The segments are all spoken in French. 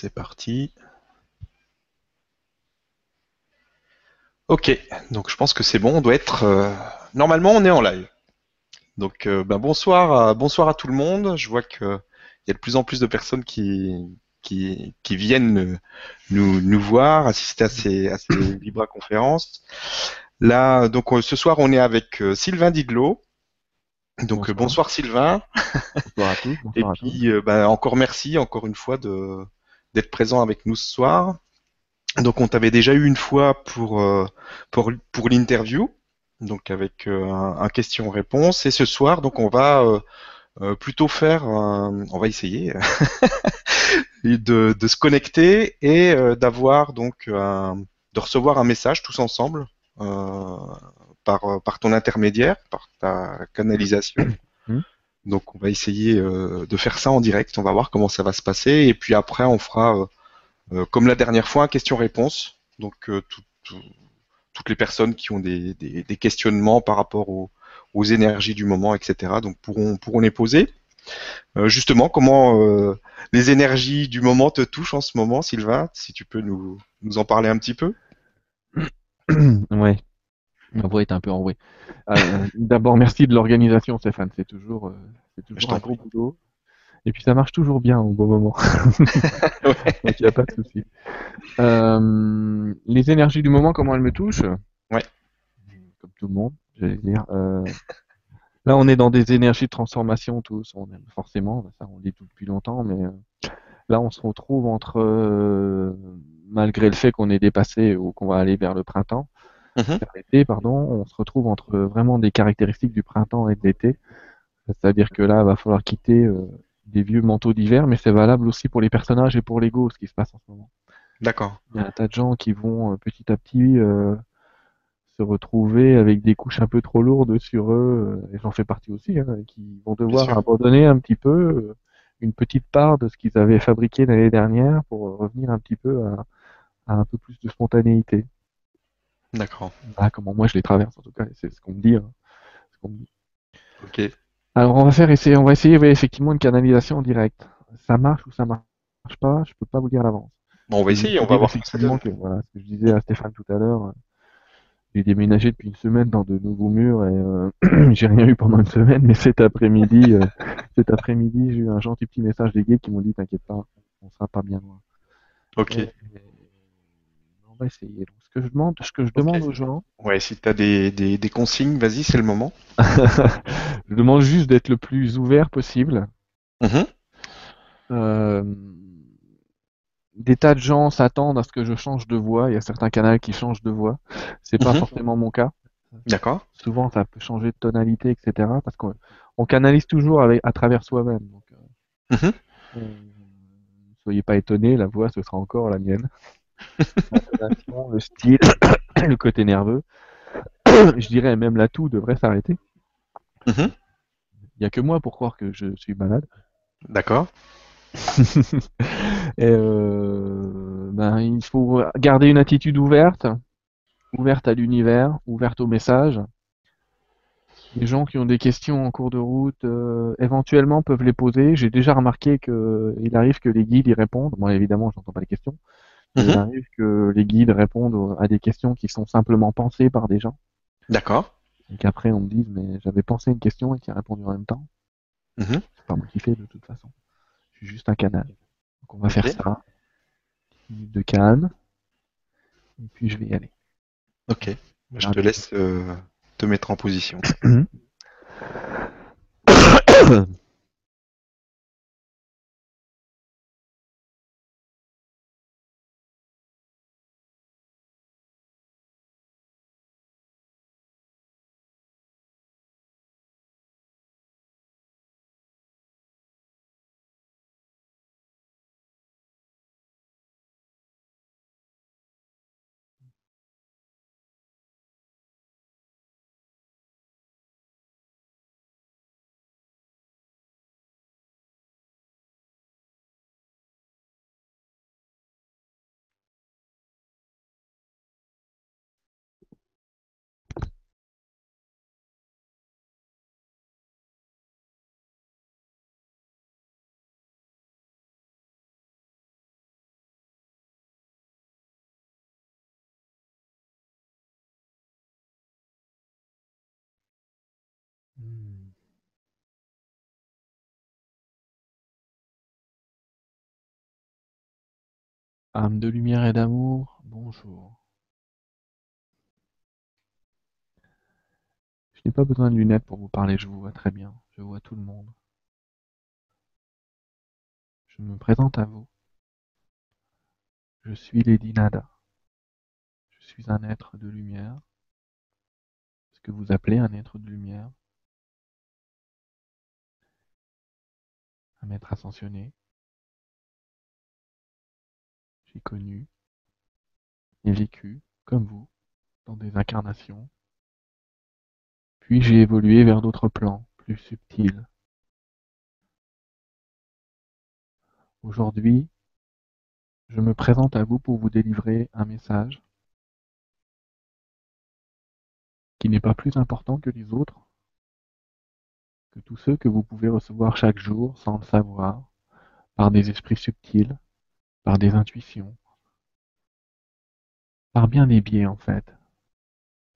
C'est parti. Ok, donc je pense que c'est bon, on doit être... euh, Normalement, on est en live. Donc euh, ben, bonsoir, à, bonsoir à tout le monde. Je vois qu'il y a de plus en plus de personnes qui, qui, qui viennent nous, nous voir, assister à ces, à ces Libra conférences. Là, donc ce soir, on est avec euh, Sylvain Diglo. Donc Bonsoir. bonsoir Sylvain. Bonsoir à tous. Et Bonsoir à tous. puis, euh, bah, encore merci, encore une fois, de d'être présent avec nous ce soir. Donc, on t'avait déjà eu une fois pour euh, l'interview, donc avec euh, un, question-réponse. Et ce soir, donc, on va euh, plutôt faire, on va essayer de de se connecter et d'avoir donc de recevoir un message tous ensemble par ton intermédiaire, par ta canalisation. Mhm. Donc on va essayer euh, de faire ça en direct, on va voir comment ça va se passer, et puis après on fera, euh, euh, comme la dernière fois, question-réponse. Donc euh, tout- tout- toutes les personnes qui ont des, des- des questionnements par rapport aux, aux énergies du moment, etc., donc pourront, pourront les poser. Euh, justement, comment les énergies du moment te touchent en ce moment, Sylvain, si tu peux nous, nous en parler un petit peu? Ouais. Ma voix est un peu enrouée. Euh, D'abord, merci de l'organisation, Stéphane. C'est toujours, euh, c'est toujours un gros boulot. Et puis ça marche toujours bien au bon moment. Donc il n'y a pas de souci. Euh, les énergies du moment, comment elles me touchent? Ouais. Comme tout le monde, j'allais dire. Euh, là, on est dans des énergies de transformation tous. On aime forcément, ça on le dit tout depuis longtemps, mais euh, là, on se retrouve entre, malgré le fait qu'on est dépassé ou qu'on va aller vers le printemps, Mhm. vers l'été, pardon, on se retrouve entre vraiment des caractéristiques du printemps et de l'été. C'est-à-dire que là, il va falloir quitter euh, des vieux manteaux d'hiver, mais c'est valable aussi pour les personnages et pour l'ego, ce qui se passe en ce moment. D'accord. Il y a un tas de gens qui vont euh, petit à petit euh, se retrouver avec des couches un peu trop lourdes sur eux, et j'en fais partie aussi, hein, qui vont devoir abandonner un petit peu une petite part de ce qu'ils avaient fabriqué l'année dernière pour revenir un petit peu à, à un peu plus de spontanéité. D'accord. Voilà comment moi je les traverse en tout cas, et c'est ce qu'on me dit. hein. Ce qu'on me dit. Ok. Alors on va faire essayer, on va essayer effectivement une canalisation en direct. Ça marche ou ça marche pas, je peux pas vous le dire à l'avance. Bon, on va essayer, on va voir effectivement que voilà, ce que je disais à Stéphane tout à l'heure. euh, J'ai déménagé depuis une semaine dans de nouveaux murs et euh, j'ai rien eu pendant une semaine, mais cet après-midi, euh, cet après-midi, j'ai eu un gentil petit message des guides qui m'ont dit t'inquiète pas, on sera pas bien loin. Ok. Et- on va essayer. Donc, que je demande, ce que je demande aux gens, Ouais, si tu as des, des, des consignes, vas-y, c'est le moment. je demande juste d'être le plus ouvert possible. Mhm. Euh, des tas de gens s'attendent à ce que je change de voix. Il y a certains canaux qui changent de voix. C'est pas Mhm. forcément mon cas. D'accord. Souvent, ça peut changer de tonalité, etc. Parce qu'on on canalise toujours avec, à travers soi-même. Donc, euh, Mhm. euh, soyez pas étonnés, la voix ce sera encore la mienne. Le style, le côté nerveux. je dirais même la toux devrait s'arrêter. Mhm. Il y a que moi pour croire que je suis malade. D'accord. Euh, ben, il faut garder une attitude ouverte, ouverte à l'univers, ouverte aux messages. Les gens qui ont des questions en cours de route, euh, éventuellement peuvent les poser. J'ai déjà remarqué que il arrive que les guides y répondent. Moi, évidemment, je n'entends pas les questions. Mais Il Mhm. arrive que les guides répondent à des questions qui sont simplement pensées par des gens. D'accord. Et qu'après, on me dise, mais j'avais pensé une question et qui a répondu en même temps. Mhm. C'est pas moi qui fais de toute façon. Je suis juste un canal. Donc on va faire ça. Une minute de calme. Et puis je vais y aller. Ok. Je te laisse euh, te mettre en position. Hmm. Âme de lumière et d'amour, bonjour. Je n'ai pas besoin de lunettes pour vous parler, je vous vois très bien, je vois tout le monde. Je me présente à vous. Je suis Lady Nada. Je suis un être de lumière. Ce que vous appelez un être de lumière? Un maître ascensionné. J'ai connu et vécu, comme vous, dans des incarnations. Puis j'ai évolué vers d'autres plans, plus subtils. Aujourd'hui, je me présente à vous pour vous délivrer un message qui n'est pas plus important que les autres, tous ceux que vous pouvez recevoir chaque jour sans le savoir, par des esprits subtils, par des intuitions, par bien des biais en fait,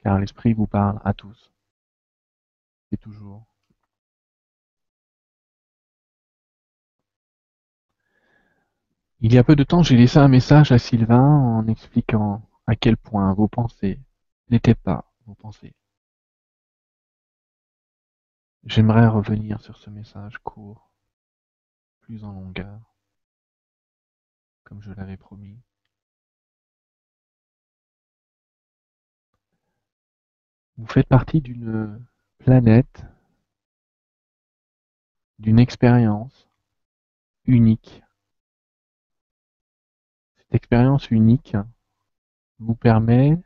car l'esprit vous parle à tous et toujours. Il y a peu de temps, j'ai laissé un message à Sylvain en expliquant à quel point vos pensées n'étaient pas vos pensées. J'aimerais revenir sur ce message court, plus en longueur, comme je l'avais promis. Vous faites partie d'une planète, d'une expérience unique expérience unique vous permet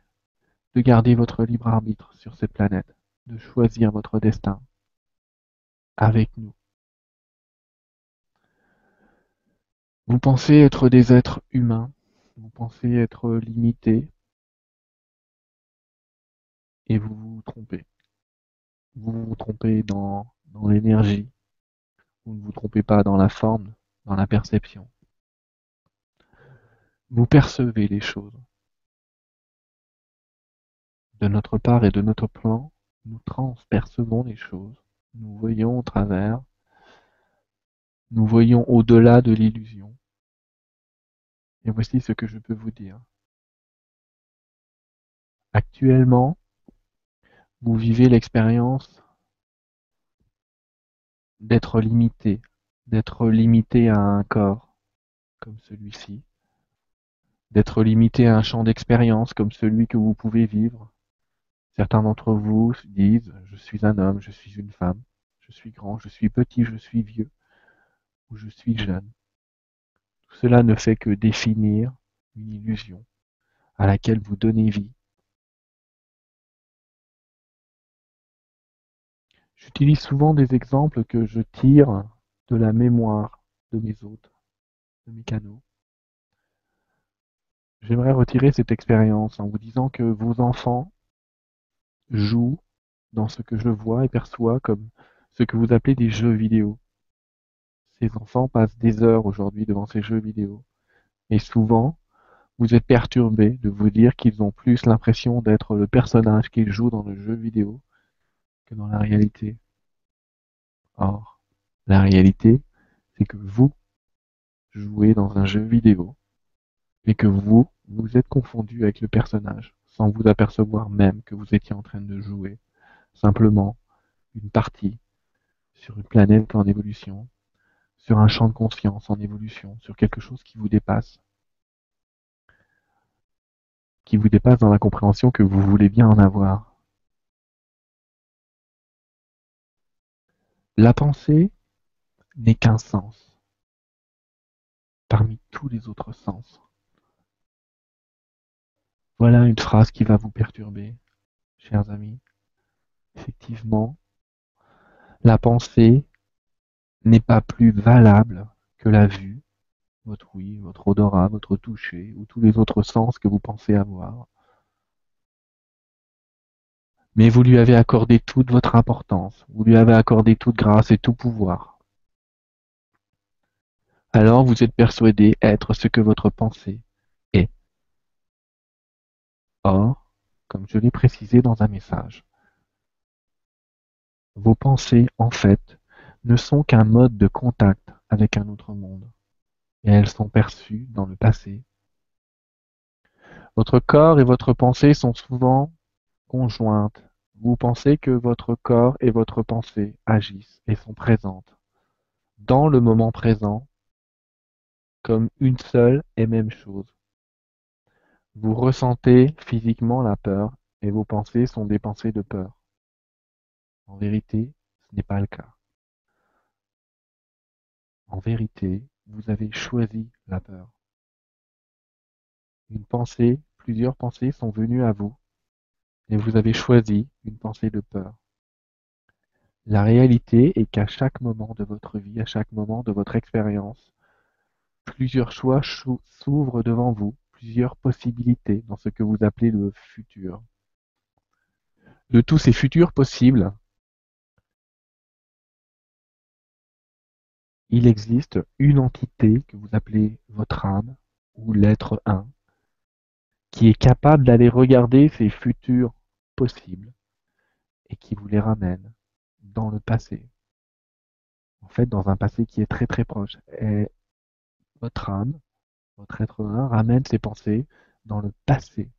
de garder votre libre arbitre sur cette planète, de choisir votre destin avec nous. Vous pensez être des êtres humains, vous pensez être limités, et vous vous trompez. Vous vous trompez dans, dans l'énergie, vous ne vous trompez pas dans la forme, dans la perception. Vous percevez les choses. De notre part et de notre plan, nous transpercevons les choses. Nous voyons au travers. Nous voyons au-delà de l'illusion. Et voici ce que je peux vous dire. Actuellement, vous vivez l'expérience d'être limité, d'être limité à un corps comme celui-ci, d'être limité à un champ d'expérience comme celui que vous pouvez vivre. Certains d'entre vous disent je suis un homme, je suis une femme, je suis grand, je suis petit, je suis vieux, ou je suis jeune. Tout cela ne fait que définir une illusion à laquelle vous donnez vie. J'utilise souvent des exemples que je tire de la mémoire de mes hôtes, de mes canaux. J'aimerais retirer cette expérience en vous disant que vos enfants jouent dans ce que je vois et perçois comme ce que vous appelez des jeux vidéo. Ces enfants passent des heures aujourd'hui devant ces jeux vidéo. Et souvent, vous êtes perturbé de vous dire qu'ils ont plus l'impression d'être le personnage qu'ils jouent dans le jeu vidéo que dans la réalité. Or, la réalité, c'est que vous jouez dans un jeu vidéo et que vous, vous êtes confondu avec le personnage, sans vous apercevoir même que vous étiez en train de jouer simplement une partie sur une planète en évolution, sur un champ de conscience en évolution, sur quelque chose qui vous dépasse, qui vous dépasse dans la compréhension que vous voulez bien en avoir. La pensée n'est qu'un sens parmi tous les autres sens. Voilà une phrase qui va vous perturber, chers amis. Effectivement, la pensée n'est pas plus valable que la vue, votre ouïe, votre odorat, votre toucher ou tous les autres sens que vous pensez avoir. Mais vous lui avez accordé toute votre importance, vous lui avez accordé toute grâce et tout pouvoir. Alors vous êtes persuadé être ce que votre pensée Or, comme je l'ai précisé dans un message Vos pensées, en fait, ne sont qu'un mode de contact avec un autre monde, et elles sont perçues dans le passé. Votre corps et votre pensée sont souvent conjointes. Vous pensez que votre corps et votre pensée agissent et sont présentes dans le moment présent comme une seule et même chose. Vous ressentez physiquement la peur et vos pensées sont des pensées de peur. En vérité, ce n'est pas le cas. En vérité, vous avez choisi la peur. Une pensée, plusieurs pensées sont venues à vous et vous avez choisi une pensée de peur. La réalité est qu'à chaque moment de votre vie, à chaque moment de votre expérience, plusieurs choix s'ouvrent devant vous, plusieurs possibilités dans ce que vous appelez le futur. De tous ces futurs possibles, il existe une entité que vous appelez votre âme ou l'être un qui est capable d'aller regarder ces futurs possibles et qui vous les ramène dans le passé. En fait, dans un passé qui est très très proche. Et votre âme, votre être un, ramène ses pensées dans le passé.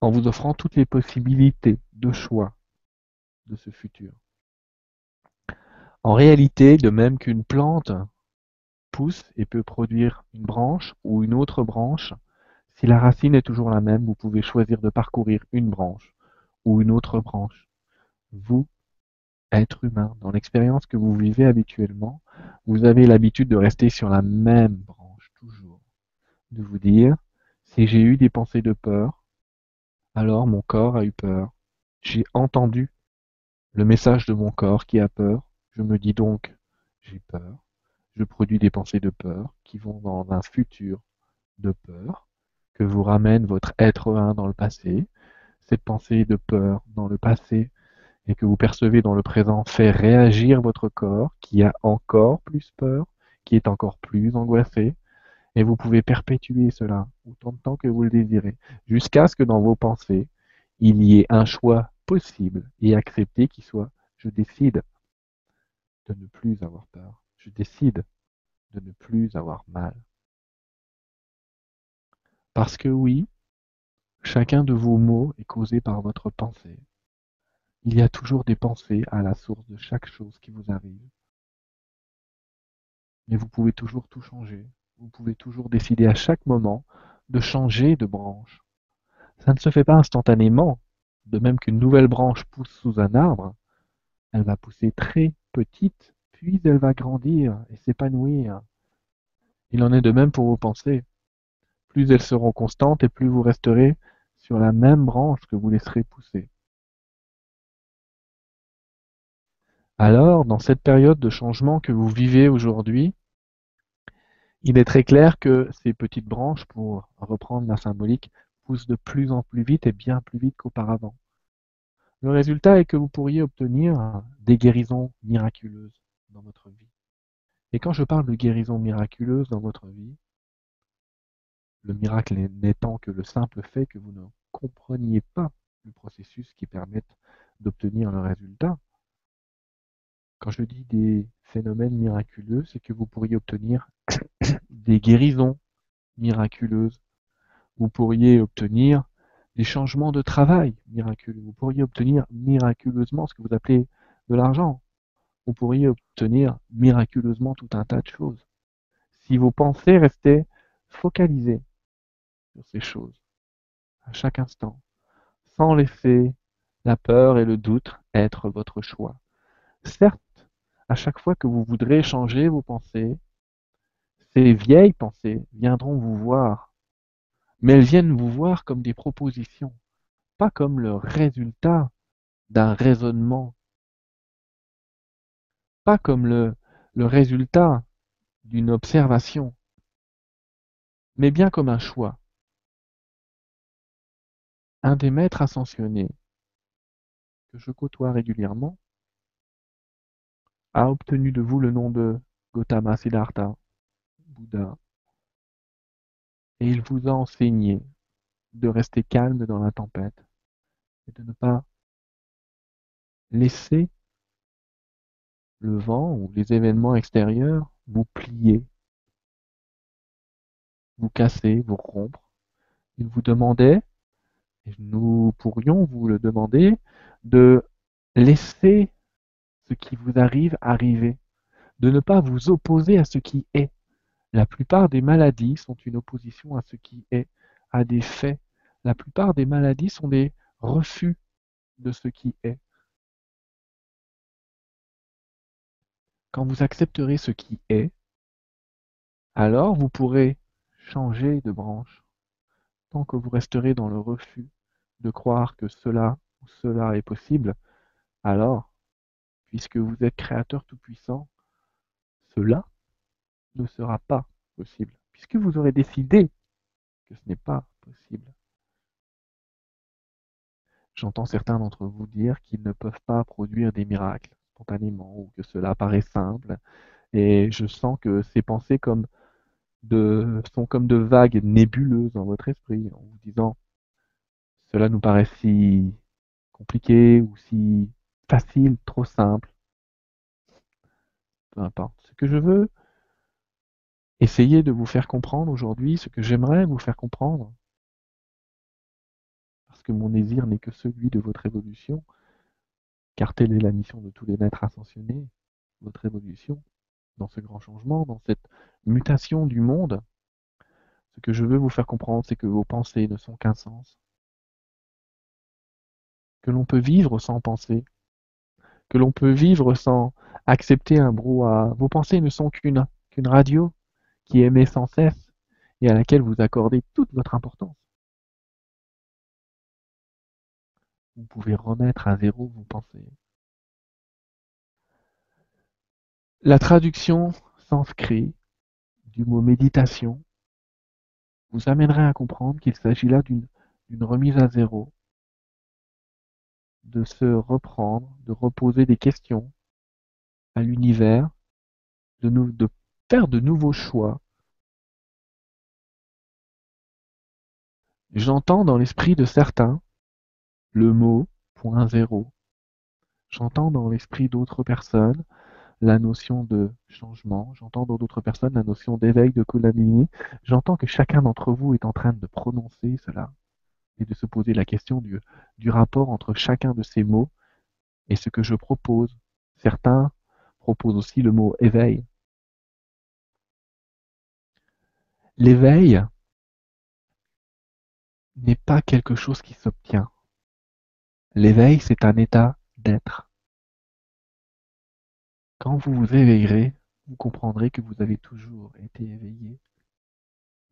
En vous offrant toutes les possibilités de choix de ce futur. En réalité, de même qu'une plante pousse et peut produire une branche ou une autre branche, si la racine est toujours la même, vous pouvez choisir de parcourir une branche ou une autre branche. Vous, être humain, dans l'expérience que vous vivez habituellement, vous avez l'habitude de rester sur la même branche, toujours. De vous dire, si j'ai eu des pensées de peur, alors mon corps a eu peur. J'ai entendu le message de mon corps qui a peur, je me dis donc, j'ai peur. Je produis des pensées de peur qui vont dans un futur de peur, que vous ramène votre être un dans le passé. Cette pensée de peur dans le passé et que vous percevez dans le présent fait réagir votre corps qui a encore plus peur, qui est encore plus angoissé. Et vous pouvez perpétuer cela autant de temps que vous le désirez, jusqu'à ce que dans vos pensées, il y ait un choix possible et accepté qui soit je décide de ne plus avoir peur. Je décide de ne plus avoir mal. Parce que oui, chacun de vos mots est causé par votre pensée. Il y a toujours des pensées à la source de chaque chose qui vous arrive. Mais vous pouvez toujours tout changer. Vous pouvez toujours décider à chaque moment de changer de branche. Ça ne se fait pas instantanément. De même qu'une nouvelle branche pousse sous un arbre, elle va pousser très petite, puis elle va grandir et s'épanouir. Il en est de même pour vos pensées. Plus elles seront constantes et plus vous resterez sur la même branche que vous laisserez pousser. Alors, dans cette période de changement que vous vivez aujourd'hui, il est très clair que ces petites branches, pour reprendre la symbolique, poussent de plus en plus vite et bien plus vite qu'auparavant. Le résultat est que vous pourriez obtenir des guérisons miraculeuses dans votre vie. Et quand je parle de guérison miraculeuse dans votre vie, le miracle n'étant que le simple fait que vous ne compreniez pas le processus qui permet d'obtenir le résultat. Quand je dis des phénomènes miraculeux, c'est que vous pourriez obtenir des guérisons miraculeuses. Vous pourriez obtenir des changements de travail miraculeux. Vous pourriez obtenir miraculeusement ce que vous appelez de l'argent. Vous pourriez obtenir miraculeusement tout un tas de choses. Si vos pensées restaient focalisées sur ces choses, à chaque instant, sans laisser la peur et le doute être votre choix. Certes, à chaque fois que vous voudrez changer vos pensées, ces vieilles pensées viendront vous voir mais elles viennent vous voir comme des propositions, pas comme le résultat d'un raisonnement, pas comme le, le résultat d'une observation, mais bien comme un choix. Un des maîtres ascensionnés que je côtoie régulièrement a obtenu de vous le nom de Gautama Siddhartha, Bouddha, et il vous a enseigné de rester calme dans la tempête et de ne pas laisser le vent ou les événements extérieurs vous plier, vous casser, vous rompre. Il vous demandait, et nous pourrions vous le demander, de laisser ce qui vous arrive arriver, de ne pas vous opposer à ce qui est. La plupart des maladies sont une opposition à ce qui est, à des faits. La plupart des maladies sont des refus de ce qui est. Quand vous accepterez ce qui est, alors vous pourrez changer de branche. Tant que vous resterez dans le refus de croire que cela ou cela est possible, alors, puisque vous êtes créateur tout-puissant, cela ne sera pas possible, puisque vous aurez décidé que ce n'est pas possible. J'entends certains d'entre vous dire qu'ils ne peuvent pas produire des miracles spontanément ou que cela paraît simple, et je sens que ces pensées sont comme de vagues nébuleuses dans votre esprit en vous disant cela nous paraît si compliqué ou si facile, trop simple. Peu importe. Ce que je veux essayer de vous faire comprendre aujourd'hui, ce que j'aimerais vous faire comprendre, parce que mon désir n'est que celui de votre évolution, car telle est la mission de tous les maîtres ascensionnés, votre évolution, dans ce grand changement, dans cette mutation du monde. Ce que je veux vous faire comprendre, c'est que vos pensées ne sont qu'un sens, que l'on peut vivre sans penser, que l'on peut vivre sans accepter un brouhaha. Vos pensées ne sont qu'une radio qui émet sans cesse et à laquelle vous accordez toute votre importance. Vous pouvez remettre à zéro vos pensées. La traduction sanskrit du mot méditation vous amènerait à comprendre qu'il s'agit là d'une remise à zéro, de se reprendre, de reposer des questions à l'univers, de, faire de nouveaux choix. J'entends dans l'esprit de certains le mot point zéro. J'entends dans l'esprit d'autres personnes la notion de changement, j'entends dans d'autres personnes la notion d'éveil, de Kundalini. J'entends que chacun d'entre vous est en train de prononcer cela et de se poser la question du, rapport entre chacun de ces mots et ce que je propose. Certains proposent aussi le mot éveil. L'éveil n'est pas quelque chose qui s'obtient. L'éveil, c'est un état d'être. Quand vous vous éveillerez, vous comprendrez que vous avez toujours été éveillé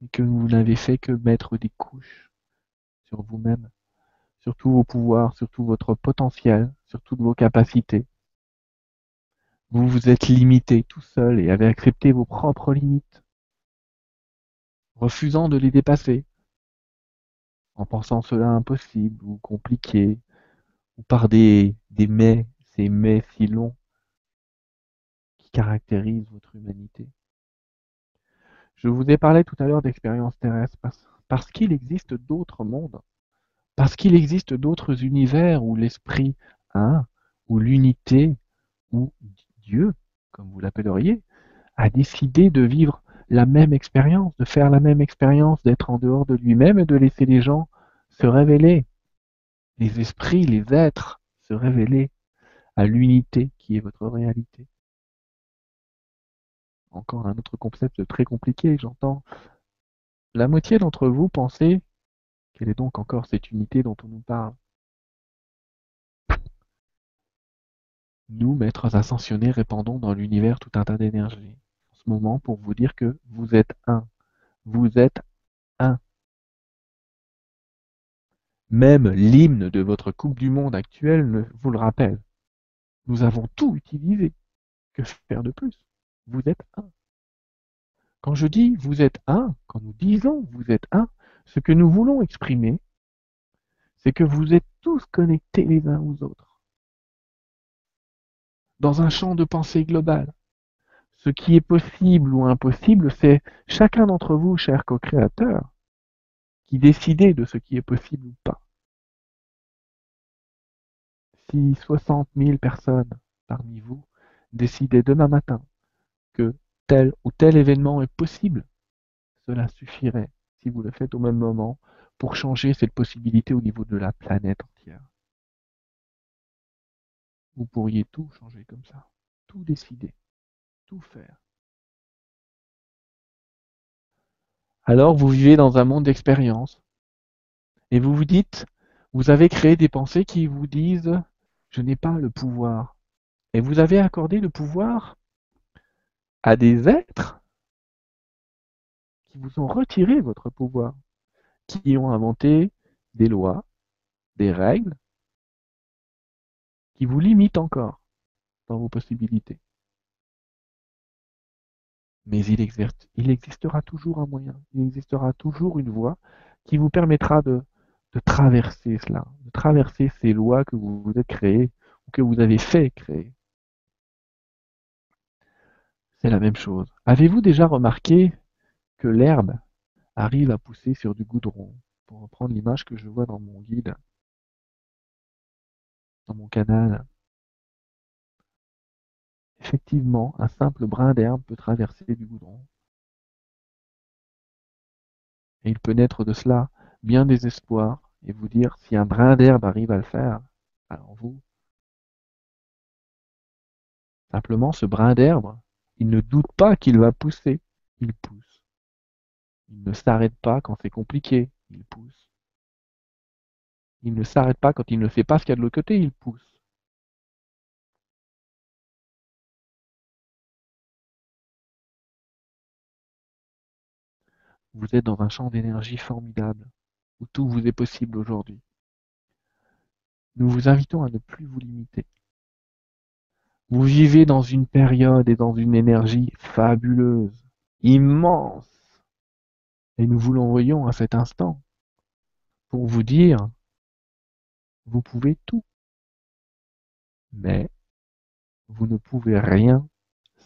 et que vous n'avez fait que mettre des couches sur vous-même, sur tous vos pouvoirs, sur tout votre potentiel, sur toutes vos capacités. Vous vous êtes limité tout seul et avez accepté vos propres limites, refusant de les dépasser, en pensant cela impossible ou compliqué, ou par des, des mais, ces mais si longs qui caractérisent votre humanité. Je vous ai parlé tout à l'heure d'expériences terrestres parce, parce qu'il existe d'autres mondes, parce qu'il existe d'autres univers où l'esprit un, où l'unité, où Dieu, comme vous l'appelleriez, a décidé de vivre la même expérience, de faire la même expérience, d'être en dehors de lui-même et de laisser les gens se révéler, les esprits, les êtres se révéler à l'unité qui est votre réalité. Encore un autre concept très compliqué, j'entends. La moitié d'entre vous pensez quelle est donc encore cette unité dont on nous parle Nous, maîtres ascensionnés, répandons dans l'univers tout un tas d'énergie en ce moment pour vous dire que vous êtes un. Vous êtes un. Même l'hymne de votre Coupe du Monde actuelle vous le rappelle. Nous avons tout utilisé. Que faire de plus? Vous êtes un. Quand je dis vous êtes un, quand nous disons vous êtes un, ce que nous voulons exprimer, c'est que vous êtes tous connectés les uns aux autres. Dans un champ de pensée global. Ce qui est possible ou impossible, c'est chacun d'entre vous, chers co-créateurs, qui décidez de ce qui est possible ou pas. si 60 000 personnes parmi vous décidaient demain matin que tel ou tel événement est possible, cela suffirait, si vous le faites au même moment, pour changer cette possibilité au niveau de la planète entière. Vous pourriez tout changer comme ça, tout décider, tout faire. Alors vous vivez dans un monde d'expérience et vous vous dites, vous avez créé des pensées qui vous disent, je n'ai pas le pouvoir. Et vous avez accordé le pouvoir à des êtres qui vous ont retiré votre pouvoir, qui ont inventé des lois, des règles, qui vous limitent encore dans vos possibilités. Mais il, existera toujours un moyen, il existera toujours une voie qui vous permettra de, de traverser cela, de traverser ces lois que vous vous êtes créées ou que vous avez fait créer. C'est la même chose. Avez-vous déjà remarqué que l'herbe arrive à pousser sur du goudron? Pour reprendre l'image que je vois dans mon guide, dans mon canal. Effectivement, un simple brin d'herbe peut traverser du goudron. Et il peut naître de cela bien des espoirs et vous dire si un brin d'herbe arrive à le faire, alors vous. Simplement, ce brin d'herbe, il ne doute pas qu'il va pousser, il pousse. Il ne s'arrête pas quand c'est compliqué, il pousse. Il ne s'arrête pas quand il ne sait pas ce qu'il y a de l'autre côté, il pousse. Vous êtes dans un champ d'énergie formidable, où tout vous est possible aujourd'hui. Nous vous invitons à ne plus vous limiter. Vous vivez dans une période et dans une énergie fabuleuse, immense. Et nous vous l'envoyons à cet instant pour vous dire, vous pouvez tout. Mais vous ne pouvez rien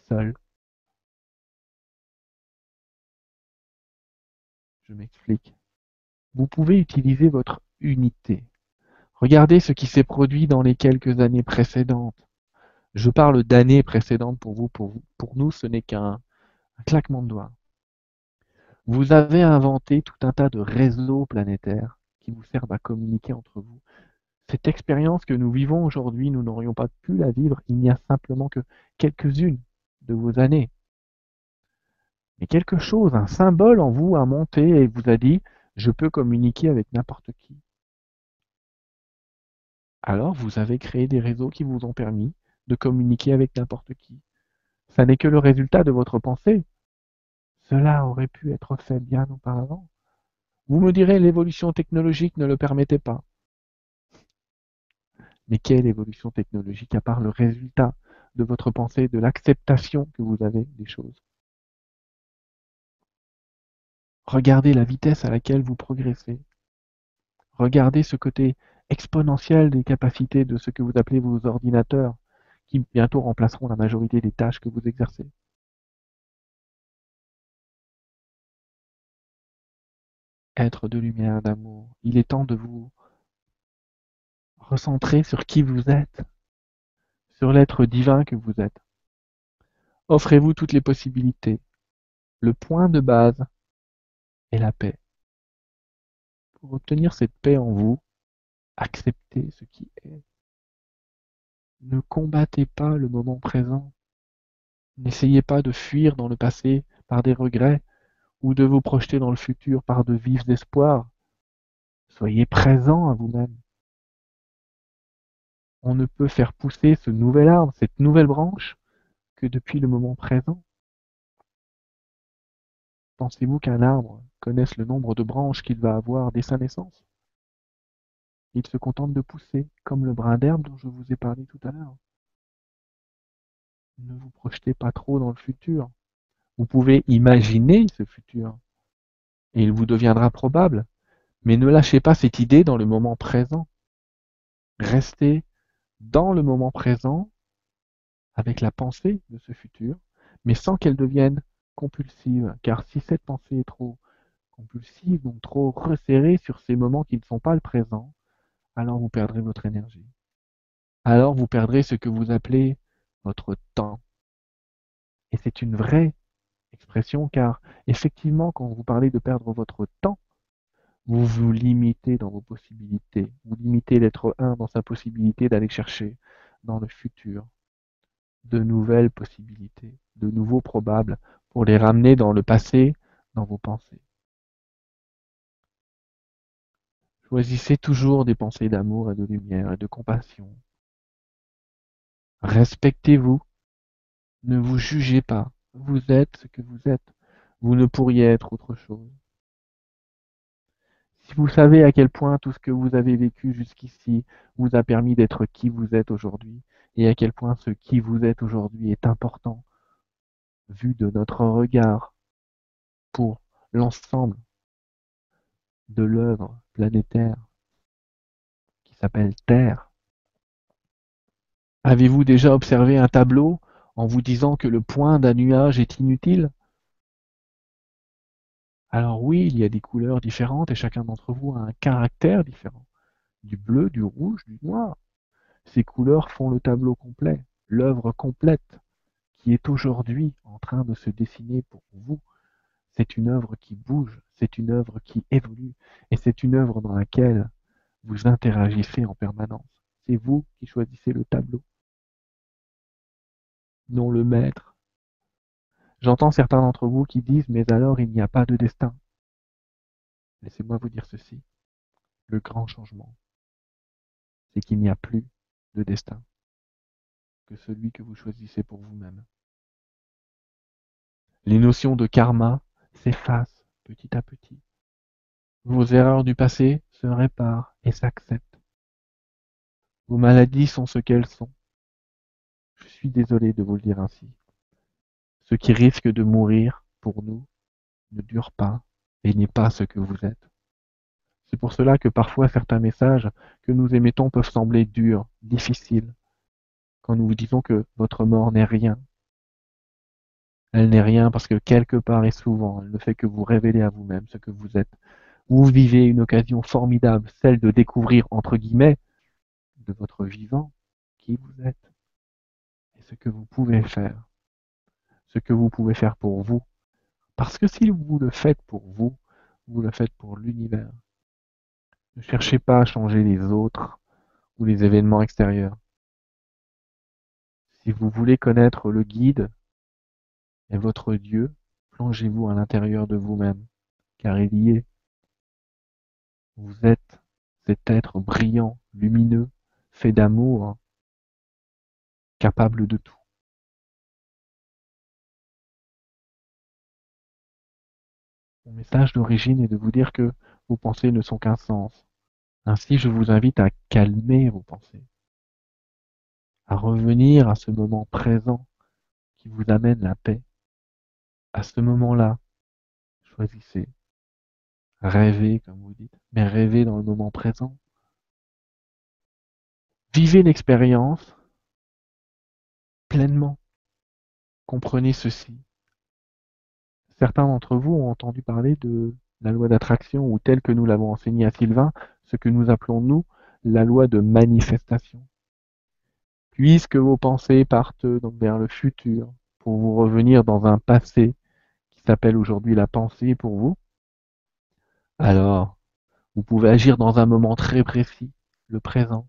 seul. Je m'explique. Vous pouvez utiliser votre unité. Regardez ce qui s'est produit dans les quelques années précédentes. Je parle d'années précédentes pour vous, pour nous, ce n'est qu'un claquement de doigts. Vous avez inventé tout un tas de réseaux planétaires qui vous servent à communiquer entre vous. Cette expérience que nous vivons aujourd'hui, nous n'aurions pas pu la vivre, il n'y a simplement que quelques-unes de vos années. Mais quelque chose, un symbole en vous a monté et vous a dit, je peux communiquer avec n'importe qui. Alors vous avez créé des réseaux qui vous ont permis de communiquer avec n'importe qui. Ça n'est que le résultat de votre pensée. Cela aurait pu être fait bien auparavant. Vous me direz l'évolution technologique ne le permettait pas. Mais quelle évolution technologique à part le résultat de votre pensée, de l'acceptation que vous avez des choses? Regardez la vitesse à laquelle vous progressez. Regardez ce côté exponentiel des capacités de ce que vous appelez vos ordinateurs, qui bientôt remplaceront la majorité des tâches que vous exercez. Être de lumière, d'amour, il est temps de vous recentrer sur qui vous êtes, sur l'être divin que vous êtes. Offrez-vous toutes les possibilités. Le point de base, et la paix. Pour obtenir cette paix en vous, acceptez ce qui est. Ne combattez pas le moment présent. N'essayez pas de fuir dans le passé par des regrets ou de vous projeter dans le futur par de vifs espoirs. Soyez présent à vous-même. On ne peut faire pousser ce nouvel arbre, cette nouvelle branche, que depuis le moment présent. Pensez-vous qu'un arbre connaisse le nombre de branches qu'il va avoir dès sa naissance? Il se contente de pousser, comme le brin d'herbe dont je vous ai parlé tout à l'heure. Ne vous projetez pas trop dans le futur. Vous pouvez imaginer ce futur, et il vous deviendra probable, mais ne lâchez pas cette idée dans le moment présent. Restez dans le moment présent avec la pensée de ce futur, mais sans qu'elle devienne compulsive, car si cette pensée est trop compulsive, donc trop resserrée sur ces moments qui ne sont pas le présent, alors vous perdrez votre énergie. alors vous perdrez ce que vous appelez votre temps. Et c'est une vraie expression car effectivement quand vous parlez de perdre votre temps, vous vous limitez dans vos possibilités. Vous limitez l'être un dans sa possibilité d'aller chercher dans le futur de nouvelles possibilités, de nouveaux probables, pour les ramener dans le passé, dans vos pensées. Choisissez toujours des pensées d'amour et de lumière et de compassion. Respectez-vous. Ne vous jugez pas. Vous êtes ce que vous êtes. Vous ne pourriez être autre chose. Si vous savez à quel point tout ce que vous avez vécu jusqu'ici vous a permis d'être qui vous êtes aujourd'hui, et à quel point ce qui vous êtes aujourd'hui est important, vu de notre regard, pour l'ensemble de l'œuvre planétaire qui s'appelle Terre. Avez-vous déjà observé un tableau en vous disant que le point d'un nuage est inutile? Alors oui, il y a des couleurs différentes et chacun d'entre vous a un caractère différent. Du bleu, du rouge, du noir. Ces couleurs font le tableau complet, l'œuvre complète qui est aujourd'hui en train de se dessiner pour vous. C'est une œuvre qui bouge, c'est une œuvre qui évolue et c'est une œuvre dans laquelle vous interagissez en permanence. C'est vous qui choisissez le tableau, non le maître, J'entends certains d'entre vous qui disent Mais alors il n'y a pas de destin. Laissez-moi vous dire ceci. Le grand changement, c'est qu'il n'y a plus de destin que celui que vous choisissez pour vous-même. Les notions de karma s'effacent petit à petit. Vos erreurs du passé se réparent et s'acceptent. Vos maladies sont ce qu'elles sont. Je suis désolé de vous le dire ainsi. Ce qui risque de mourir pour nous ne dure pas et n'est pas ce que vous êtes. C'est pour cela que parfois certains messages que nous émettons peuvent sembler durs, difficiles, quand nous vous disons que votre mort n'est rien. Elle n'est rien parce que quelque part et souvent, elle ne fait que vous révéler à vous-même ce que vous êtes. Vous vivez une occasion formidable, celle de découvrir, entre guillemets, de votre vivant, qui vous êtes et ce que vous pouvez faire ce que vous pouvez faire pour vous. Parce que si vous le faites pour vous, vous le faites pour l'univers. Ne cherchez pas à changer les autres ou les événements extérieurs. Si vous voulez connaître le guide et votre Dieu, plongez-vous à l'intérieur de vous-même, car il y est. Vous êtes cet être brillant, lumineux, fait d'amour, capable de tout. Mon message d'origine est de vous dire que vos pensées ne sont qu'un sens. Ainsi, je vous invite à calmer vos pensées, à revenir à ce moment présent qui vous amène la paix. À ce moment-là, choisissez. Rêvez, comme vous dites, mais rêvez dans le moment présent. Vivez l'expérience pleinement. Comprenez ceci. Certains d'entre vous ont entendu parler de la loi d'attraction ou telle que nous l'avons enseignée à Sylvain, ce que nous appelons nous la loi de manifestation. Puisque vos pensées partent donc vers le futur pour vous revenir dans un passé qui s'appelle aujourd'hui la pensée pour vous, alors vous pouvez agir dans un moment très précis, le présent.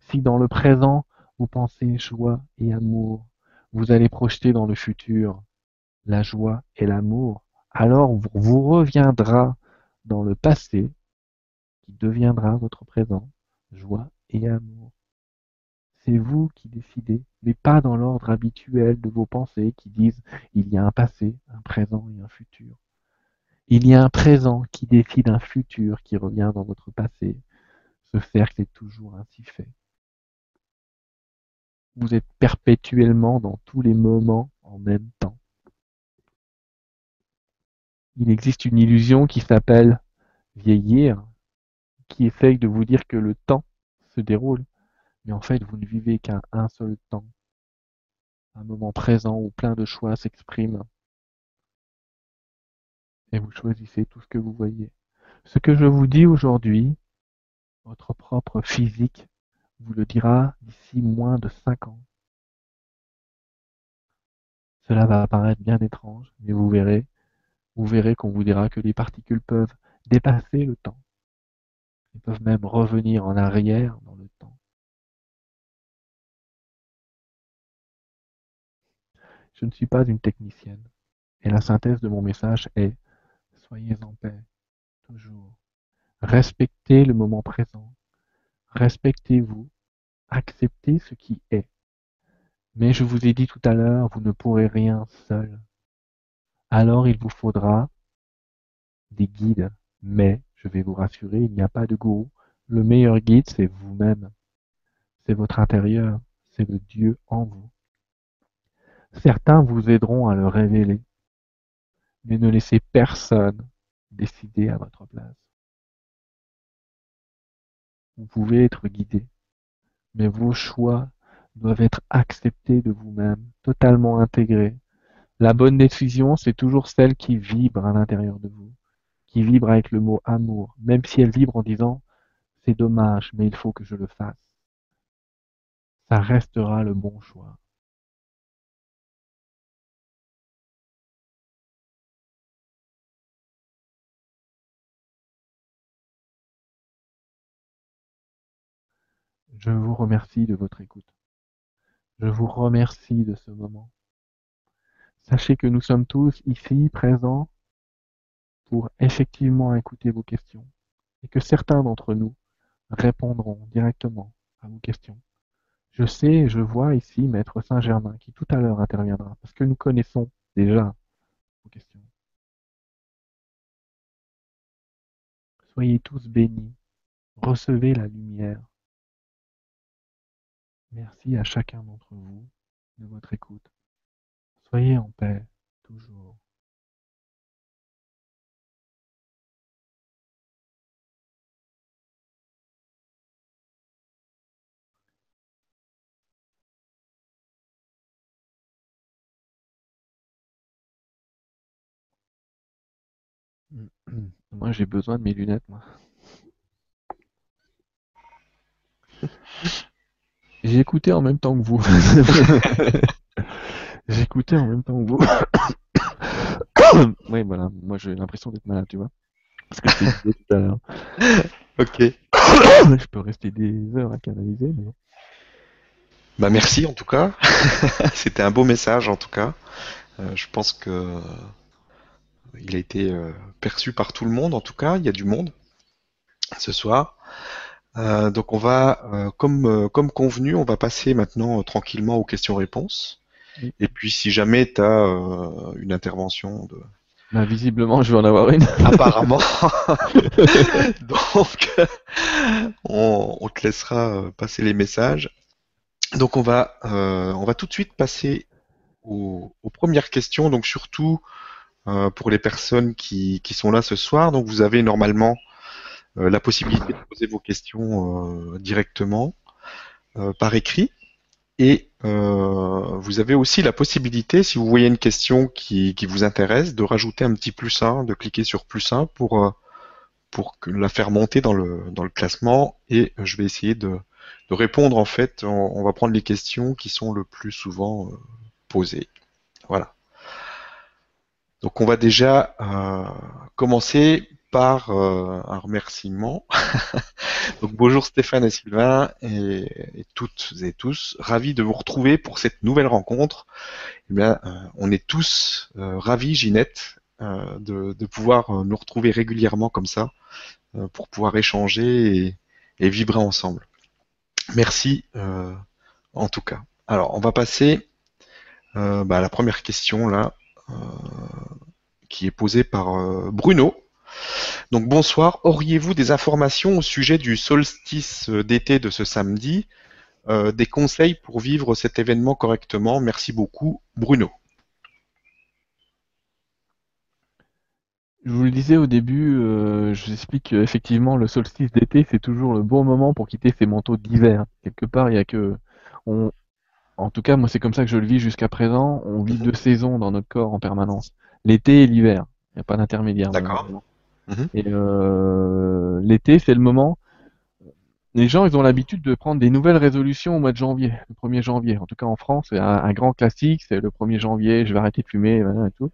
Si dans le présent vous pensez joie et amour, vous allez projeter dans le futur la joie et l'amour, alors vous reviendra dans le passé qui deviendra votre présent, joie et amour. C'est vous qui décidez, mais pas dans l'ordre habituel de vos pensées qui disent il y a un passé, un présent et un futur. Il y a un présent qui décide un futur qui revient dans votre passé. Ce cercle est toujours ainsi fait. Vous êtes perpétuellement dans tous les moments en même temps il existe une illusion qui s'appelle vieillir, qui essaye de vous dire que le temps se déroule, mais en fait vous ne vivez qu'un un seul temps, un moment présent où plein de choix s'expriment, et vous choisissez tout ce que vous voyez. Ce que je vous dis aujourd'hui, votre propre physique vous le dira d'ici moins de cinq ans. Cela va apparaître bien étrange, mais vous verrez, vous verrez qu'on vous dira que les particules peuvent dépasser le temps. Ils peuvent même revenir en arrière dans le Je ne suis pas une technicienne, et la synthèse de mon message est Soyez en paix, toujours. Respectez le moment présent. Respectez-vous. Acceptez ce qui est. Mais je vous ai dit tout à l'heure, vous ne pourrez rien seul. Alors il vous faudra des guides. Mais, je vais vous rassurer, il n'y a pas de gourou. Le meilleur guide, c'est vous-même. C'est votre intérieur. C'est le Dieu en vous. Certains vous aideront à le révéler. Mais ne laissez personne décider à votre place. Vous pouvez être guidé, mais vos choix doivent être acceptés de vous-même, totalement intégrés. La bonne décision, c'est toujours celle qui vibre à l'intérieur de vous, qui vibre avec le mot amour, même si elle vibre en disant c'est dommage, mais il faut que je le fasse. Ça restera le bon choix. Je vous remercie de votre écoute. Je vous remercie de ce moment. Sachez que nous sommes tous ici présents pour effectivement écouter vos questions et que certains d'entre nous répondront directement à vos questions. Je sais et je vois ici Maître Saint-Germain qui tout à l'heure interviendra parce que nous connaissons déjà vos questions. Soyez tous bénis, recevez la lumière, Merci à chacun d'entre vous de votre écoute. Soyez en paix, toujours. Moi j'ai besoin de mes lunettes, moi. J'ai écouté en même temps que vous. J'ai écouté en même temps que vous. oui, voilà. Moi, j'ai l'impression d'être malade, tu vois. Parce que je t'ai dit tout à l'heure. Ok. je peux rester des heures à canaliser, mais... Bah merci en tout cas. C'était un beau message en tout cas. Euh, je pense que euh, il a été euh, perçu par tout le monde en tout cas. Il y a du monde ce soir. Euh, donc on va, euh, comme, euh, comme convenu, on va passer maintenant tranquillement aux questions-réponses. Et puis si jamais tu as une intervention de... Bah, visiblement, je vais en avoir une. Apparemment. donc on, on, te laissera passer les messages. Donc on va, on va tout de suite passer aux, aux premières questions. Donc surtout pour les personnes qui, qui sont là ce soir. Donc vous avez normalement la possibilité de poser vos questions euh, directement euh, par écrit. Et vous avez aussi la possibilité, si vous voyez une question qui, qui, vous intéresse, de rajouter un petit plus 1, de cliquer sur plus 1 pour, pour la faire monter dans le, dans le classement. Et je vais essayer de, de répondre en fait. On, on, va prendre les questions qui sont le plus souvent posées. Voilà. Donc on va déjà euh, commencer par euh, un remerciement. Donc bonjour Stéphane et Sylvain et, toutes et tous, ravis de vous retrouver pour cette nouvelle rencontre. Eh bien, euh, on est tous euh, ravis, Ginette, de, de, pouvoir nous retrouver régulièrement comme ça, pour pouvoir échanger et, et vibrer ensemble. Merci en tout cas. Alors, on va passer bah, à la première question là, qui est posée par Bruno. Donc bonsoir, auriez-vous des informations au sujet du solstice d'été de ce samedi euh, Des conseils pour vivre cet événement correctement? Merci beaucoup, Bruno. Je vous le disais au début, euh, je vous explique qu'effectivement le solstice d'été c'est toujours le bon moment pour quitter ses manteaux d'hiver. Quelque part, il y a que on, en tout cas moi c'est comme ça que je le vis jusqu'à présent. On vit deux saisons dans notre corps en permanence, l'été et l'hiver. Il n'y a pas d'intermédiaire. D'accord. Et euh, l'été, c'est le moment. les gens, ils ont l'habitude de prendre des nouvelles résolutions au mois de janvier, le 1er janvier. En tout cas, en France, c'est un, grand classique, c'est le 1er janvier, je vais arrêter de fumer, et tout.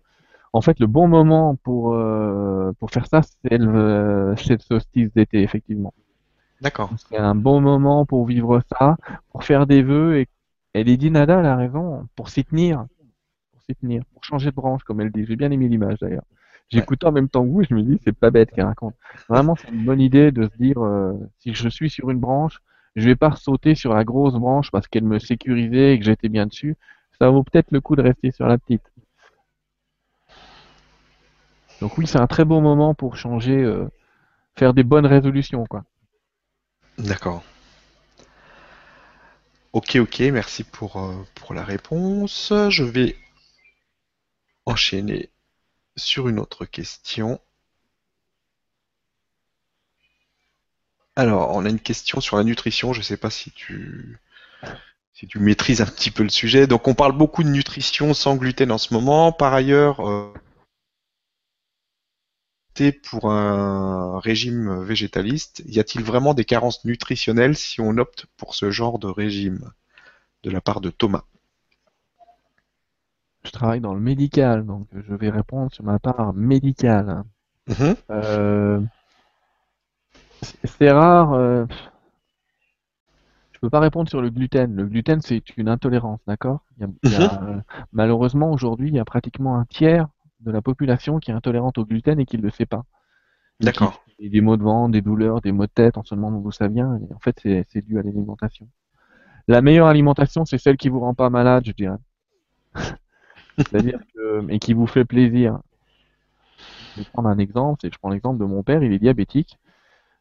En fait, le bon moment pour, euh, pour faire ça, c'est le, le solstice d'été, effectivement. D'accord. C'est un bon moment pour vivre ça, pour faire des vœux, et, et Lady Nada a raison, pour s'y tenir. Pour s'y tenir, pour changer de branche, comme elle dit. J'ai bien aimé l'image, d'ailleurs. J'écoute en même temps que vous, je me dis, c'est pas bête qu'elle raconte. Vraiment, c'est une bonne idée de se dire, euh, si je suis sur une branche, je vais pas sauter sur la grosse branche parce qu'elle me sécurisait et que j'étais bien dessus. Ça vaut peut-être le coup de rester sur la petite. Donc oui, c'est un très beau moment pour changer, euh, faire des bonnes résolutions, quoi. D'accord. Ok, ok, merci pour, euh, pour la réponse. Je vais enchaîner sur une autre question. Alors, on a une question sur la nutrition. Je ne sais pas si tu, maîtrises un petit peu le sujet. Donc, on parle beaucoup de nutrition sans gluten en ce moment. Par ailleurs, euh, pour un régime végétaliste, y a-t-il vraiment des carences nutritionnelles si on opte pour ce genre de régime De la part de Thomas? Je travaille dans le médical, donc je vais répondre sur ma part médicale. Mhm. Euh, c'est rare. Euh, je peux pas répondre sur le gluten. Le gluten, c'est une intolérance, d'accord? Mhm. euh, Malheureusement, aujourd'hui, il y a pratiquement un tiers de la population qui est intolérante au gluten et qui ne le sait pas. D'accord. Des maux de ventre, des douleurs, des maux de tête, en se demandant d'où ça vient. Et en fait, c'est dû à l'alimentation. La meilleure alimentation, c'est celle qui vous rend pas malade, je dirais. C'est-à-dire que, et qui vous fait plaisir. Je vais prendre un exemple, c'est je prends l'exemple de mon père, il est diabétique.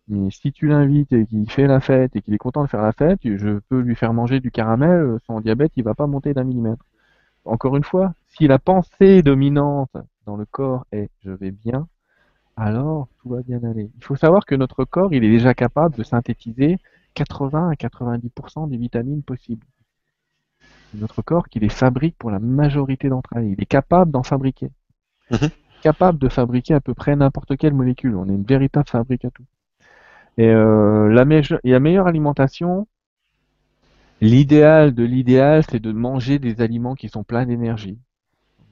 Mais si tu l'invites et qu'il fait la fête et qu'il est content de faire la fête, je peux lui faire manger du caramel, son diabète il va pas monter d'un millimètre. Encore une fois, si la pensée dominante dans le corps est je vais bien, alors tout va bien aller. Il faut savoir que notre corps il est déjà capable de synthétiser 80 à 90% des vitamines possibles notre corps qui les fabrique pour la majorité d'entre elles. Il est capable d'en fabriquer. Mhm. Capable de fabriquer à peu près n'importe quelle molécule. On est une véritable fabrique à tout. Et euh, la, la meilleure alimentation, l'idéal de l'idéal, c'est de manger des aliments qui sont pleins d'énergie.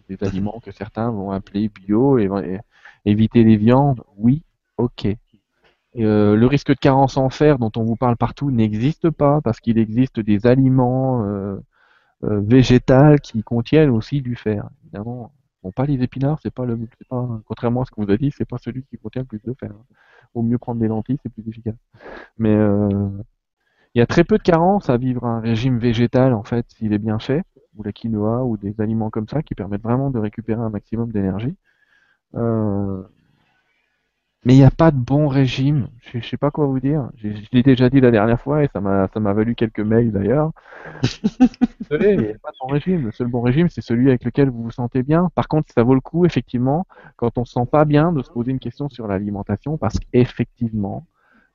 Des mhm. aliments que certains vont appeler bio et, éviter les viandes. Oui, ok. Euh, le risque de carence en fer dont on vous parle partout n'existe pas parce qu'il existe des aliments euh, végétales qui contiennent aussi du fer. Évidemment, bon, pas les épinards, c'est pas le, pas, contrairement à ce que vous avez dit, c'est pas celui qui contient le plus de fer. Au mieux prendre des lentilles, c'est plus efficace. Mais euh, il y a très peu de carences à vivre un régime végétal en fait, s'il est bien fait, ou la quinoa, ou des aliments comme ça qui permettent vraiment de récupérer un maximum d'énergie. Euh, mais il n'y a pas de bon régime. Je, ne sais pas quoi vous dire. Je, l'ai déjà dit la dernière fois et ça m'a valu quelques mails d'ailleurs. Désolé, il n'y a pas de bon régime. Le seul bon régime, c'est celui avec lequel vous vous sentez bien. Par contre, ça vaut le coup, effectivement, quand on se sent pas bien, de se poser une question sur l'alimentation, parce qu'effectivement,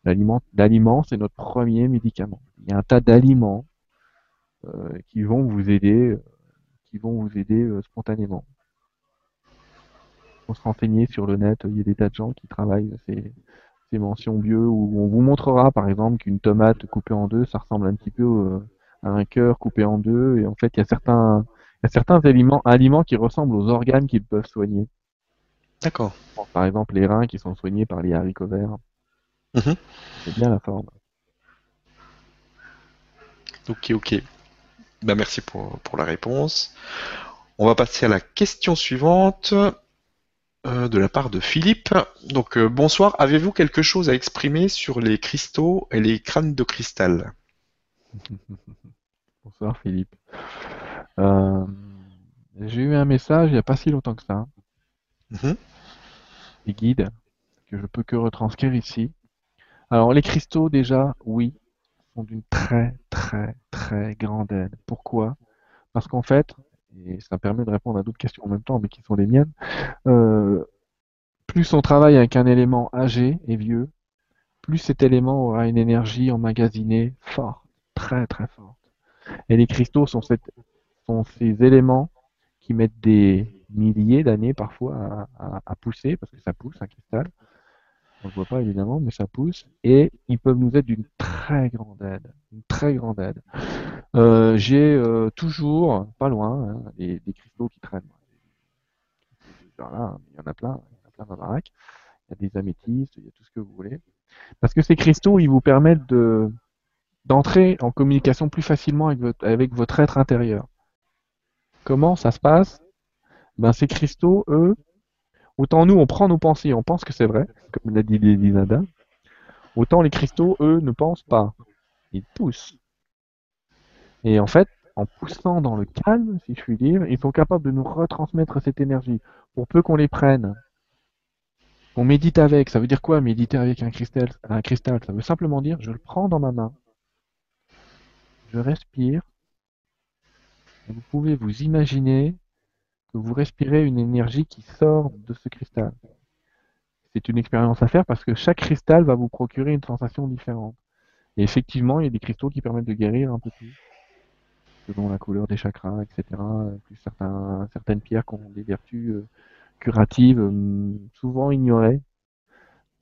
l'aliment, c'est notre premier médicament. Il y a un tas d'aliments euh, qui vont vous aider, euh, qui vont vous aider euh, spontanément faut se renseigner sur le net. Il y a des tas de gens qui travaillent ces, ces mentions bio où on vous montrera par exemple qu'une tomate coupée en deux, ça ressemble un petit peu euh, un cœur coupé en deux. Et en fait, il y a certains, il y a certains aliments, aliments qui ressemblent aux organes qu'ils peuvent soigner. D'accord. Par exemple, les reins qui sont soignés par les haricots verts. Mhm. C'est bien la forme. Ok, ok. Ben, merci pour, pour la réponse. On va passer à la question suivante. Euh, de la part de Philippe. Donc euh, bonsoir, avez-vous quelque chose à exprimer sur les cristaux et les crânes de cristal? Bonsoir Philippe. Euh, j'ai eu un message il n'y a pas si longtemps que ça. Mhm. Les guides, que je peux que retranscrire ici. Alors les cristaux déjà, oui, sont d'une très très très grande aide. Pourquoi? Parce qu'en fait, et ça permet de répondre à d'autres questions en même temps, mais qui sont les miennes. Euh, plus on travaille avec un élément âgé et vieux, plus cet élément aura une énergie emmagasinée forte, très très forte. Et les cristaux sont, ces éléments qui mettent des milliers d'années parfois à, pousser, parce que ça pousse un cristal. On le voit pas évidemment, mais ça pousse et ils peuvent nous être d'une très grande aide, une très grande aide. Euh, j'ai euh, toujours, pas loin, hein, des, cristaux qui traînent. Il y en a plein, plein dans la baraque. Il y a des améthystes, il y a tout ce que vous voulez. Parce que ces cristaux, ils vous permettent de d'entrer en communication plus facilement avec votre, avec votre être intérieur. Comment ça se passe? Ben ces cristaux, eux, autant nous on prend nos pensées, on pense que c'est vrai, comme l'a dit Nada, autant les cristaux, eux, ne pensent pas. Ils poussent. Et en fait, en poussant dans le calme, si je puis dire, ils sont capables de nous retransmettre cette énergie, pour peu qu'on les prenne. On médite avec, ça veut dire quoi méditer avec un cristal, un cristal? Ça veut simplement dire je le prends dans ma main, je respire, vous pouvez vous imaginer que vous respirez une énergie qui sort de ce cristal. C'est une expérience à faire parce que chaque cristal va vous procurer une sensation différente. Et effectivement, il y a des cristaux qui permettent de guérir un peu plus, selon la couleur des chakras, etc. Certaines pierres qui ont des vertus euh, curatives, euh, souvent ignorées.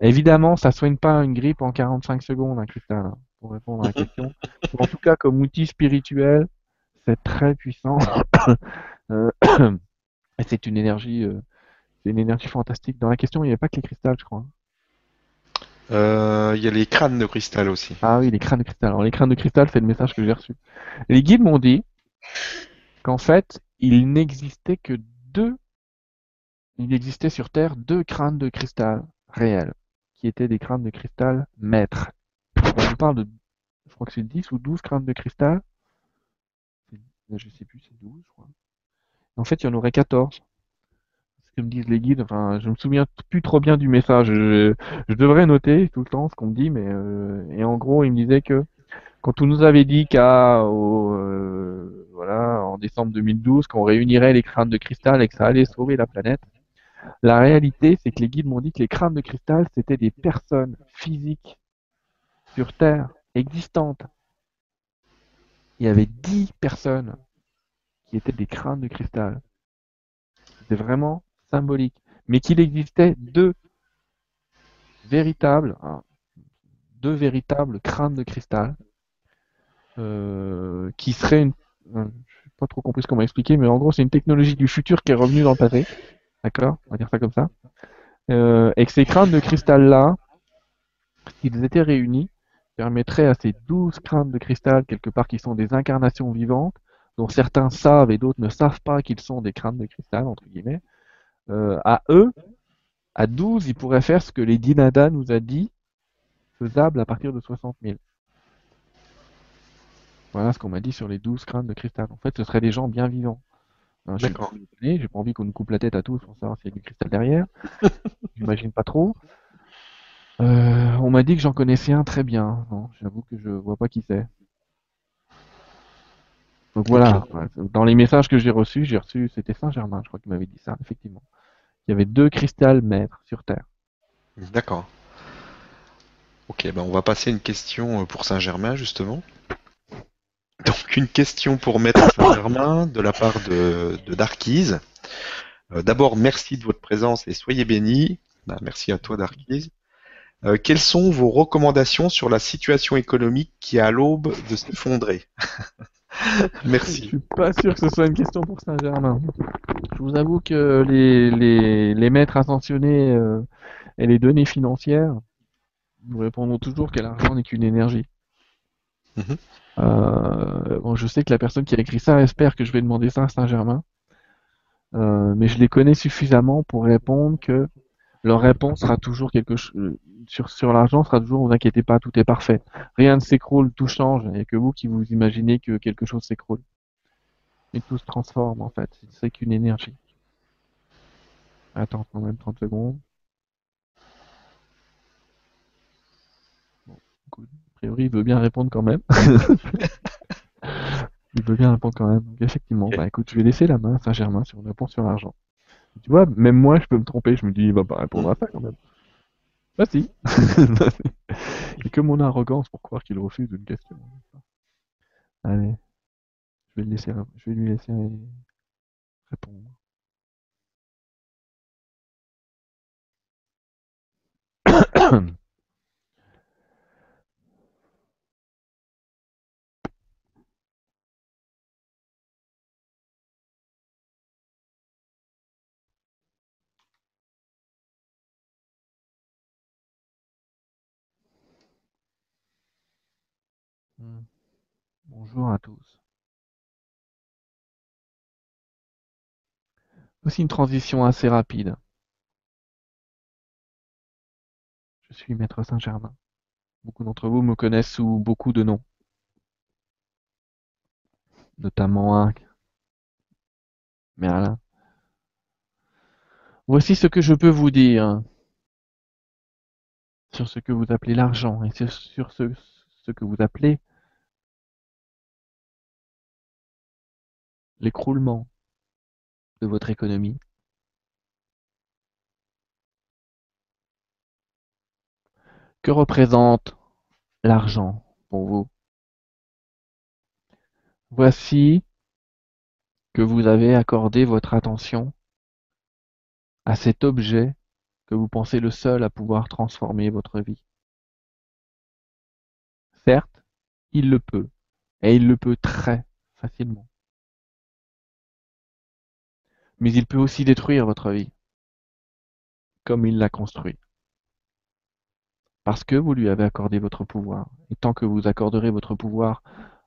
Évidemment, ça soigne pas une grippe en 45 secondes, un cristal, hein, pour répondre à la question. en tout cas, comme outil spirituel, c'est très puissant. Euh, et c'est une énergie, euh, c'est une énergie fantastique. Dans la question, il n'y avait pas que les cristals, je crois. Euh, Il y a les crânes de cristal aussi. Ah oui, les crânes de cristal. Alors les crânes de cristal, c'est le message que j'ai reçu. Les guides m'ont dit qu'en fait, il n'existait que deux, il existait sur Terre deux crânes de cristal réels, qui étaient des crânes de cristal maîtres. On parle de, je crois que c'est 10 ou 12 crânes de cristal. Je sais plus, c'est 12, je crois. En fait, il y en aurait 14. C'est ce que me disent les guides. Enfin, je me souviens plus trop bien du message. Je, devrais noter tout le temps ce qu'on me dit, mais euh, et en gros, il me disait que quand on nous avait dit qu'à euh, voilà en décembre 2012 qu'on réunirait les crânes de cristal et que ça allait sauver la planète, la réalité c'est que les guides m'ont dit que les crânes de cristal c'était des personnes physiques sur Terre existantes. Il y avait 10 personnes qui étaient des crânes de cristal. C'était vraiment symbolique. Mais qu'il existait deux véritables, hein, deux véritables crânes de cristal euh, qui seraient une, euh, je n'ai pas trop compris comment expliquer, mais en gros c'est une technologie du futur qui est revenue dans le passé, d'accord? On va dire ça comme ça. Euh, et que ces crânes de cristal là, s'ils étaient réunis, permettraient à ces douze crânes de cristal quelque part qui sont des incarnations vivantes, dont certains savent et d'autres ne savent pas qu'ils sont des crânes de cristal entre guillemets, euh, à eux, à 12, ils pourraient faire ce que les Dinada nous a dit, faisable à partir de 60 000. Voilà ce qu'on m'a dit sur les 12 crânes de cristal. En fait, ce seraient des gens bien vivants. Hein, D'accord. J'ai pas envie qu'on nous coupe la tête à tous pour savoir s'il y a du cristal derrière. J'imagine pas trop. Euh, on m'a dit que j'en connaissais un très bien. J'avoue que je vois pas qui c'est. Donc voilà. Dans les messages que j'ai reçus, j'ai reçu, c'était Saint-Germain, je crois qu'il m'avait dit ça, effectivement. Il y avait deux cristals maîtres sur Terre. D'accord. Ok, ben on va passer à une question euh, pour Saint-Germain, justement. Donc, une question pour Maître Saint-Germain de la part de, de Darkise. Euh, D'abord, merci de votre présence et soyez bénis. Ben, merci à toi, Darkise. Euh, quelles sont vos recommandations sur la situation économique qui est à l'aube de s'effondrer? Je Merci. suis pas sûr que ce soit une question pour Saint-Germain. Je vous avoue que les, les, les maîtres ascensionnés euh, et les données financières nous répondront toujours que l'argent n'est qu'une énergie. Mhm. Euh, bon, je sais que la personne qui a écrit ça espère que je vais demander ça à Saint-Germain, Euh, mais je les connais suffisamment pour répondre que leur réponse sera toujours quelque chose sur, sur l'argent sera toujours vous inquiétez pas, tout est parfait. Rien ne s'écroule, tout change, et que vous qui vous imaginez que quelque chose s'écroule. Et tout se transforme en fait, c'est qu'une énergie. Attends quand même 30 secondes. Bon, écoute, a priori, il veut bien répondre quand même. il veut bien répondre quand même. Donc, effectivement, bah écoute, je vais laisser la main à Saint-Germain sur une réponse sur l'argent. Tu vois, même moi, je peux me tromper. Je me dis, il va pas répondre à ça quand même. Bah si. Il que mon arrogance pour croire qu'il refuse une question. Allez. Je vais, le laisser, je vais lui laisser répondre. Bonjour à tous. Aussi une transition assez rapide. Je suis Maître Saint-Germain. Beaucoup d'entre vous me connaissent sous beaucoup de noms. Notamment un Merlin. Voici ce que je peux vous dire sur ce que vous appelez l'argent et sur ce que vous appelez l'écroulement de votre économie. Que représente l'argent pour vous? Voici que vous avez accordé votre attention à cet objet que vous pensez le seul à pouvoir transformer votre vie. Certes, il le peut, et il le peut très facilement. Mais il peut aussi détruire votre vie, comme il l'a construit. Parce que vous lui avez accordé votre pouvoir. Et tant que vous accorderez votre pouvoir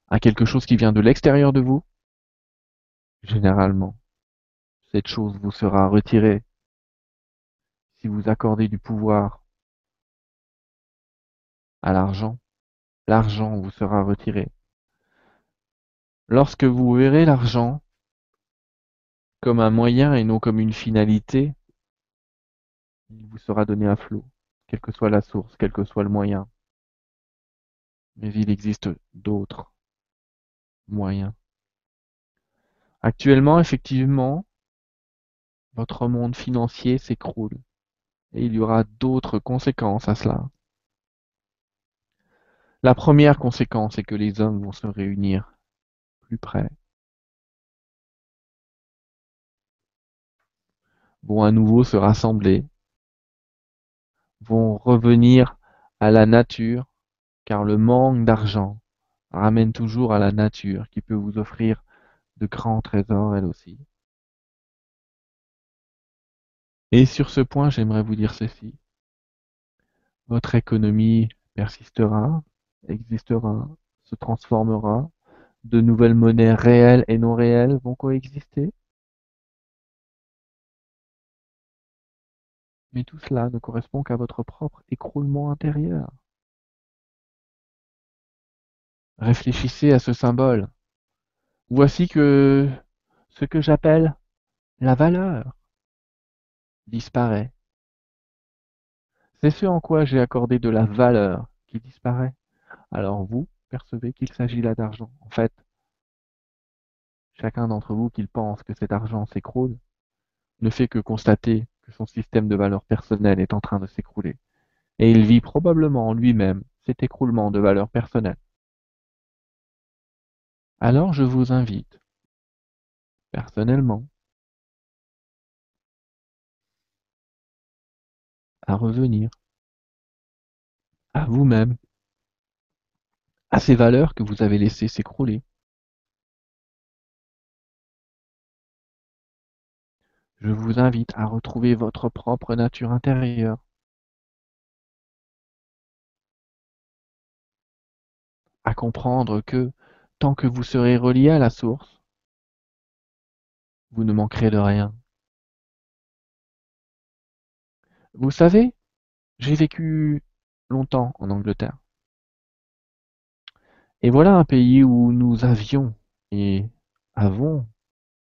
à quelque chose qui vient de l'extérieur de vous, généralement, cette chose vous sera retirée. Si vous accordez du pouvoir à l'argent, l'argent vous sera retiré. Lorsque vous verrez l'argent comme un moyen et non comme une finalité, il vous sera donné à flot, quelle que soit la source, quel que soit le moyen. Mais il existe d'autres moyens. Actuellement, effectivement, votre monde financier s'écroule et il y aura d'autres conséquences à cela. La première conséquence est que les hommes vont se réunir plus près vont à nouveau se rassembler, vont revenir à la nature, car le manque d'argent ramène toujours à la nature qui peut vous offrir de grands trésors elle aussi. Et sur ce point, j'aimerais vous dire ceci. Votre économie persistera, existera, se transformera, de nouvelles monnaies réelles et non réelles vont coexister. Mais tout cela ne correspond qu'à votre propre écroulement intérieur. Réfléchissez à ce symbole. Voici que ce que j'appelle la valeur disparaît. C'est ce en quoi j'ai accordé de la valeur qui disparaît. Alors vous percevez qu'il s'agit là d'argent. En fait, chacun d'entre vous qui pense que cet argent s'écroule ne fait que constater que son système de valeurs personnelles est en train de s'écrouler, et il vit probablement en lui-même cet écroulement de valeurs personnelles. Alors je vous invite, personnellement, à revenir à vous-même, à ces valeurs que vous avez laissées s'écrouler. Je vous invite à retrouver votre propre nature intérieure. À comprendre que, tant que vous serez relié à la source, vous ne manquerez de rien. Vous savez, j'ai vécu longtemps en Angleterre. Et voilà un pays où nous avions et avons,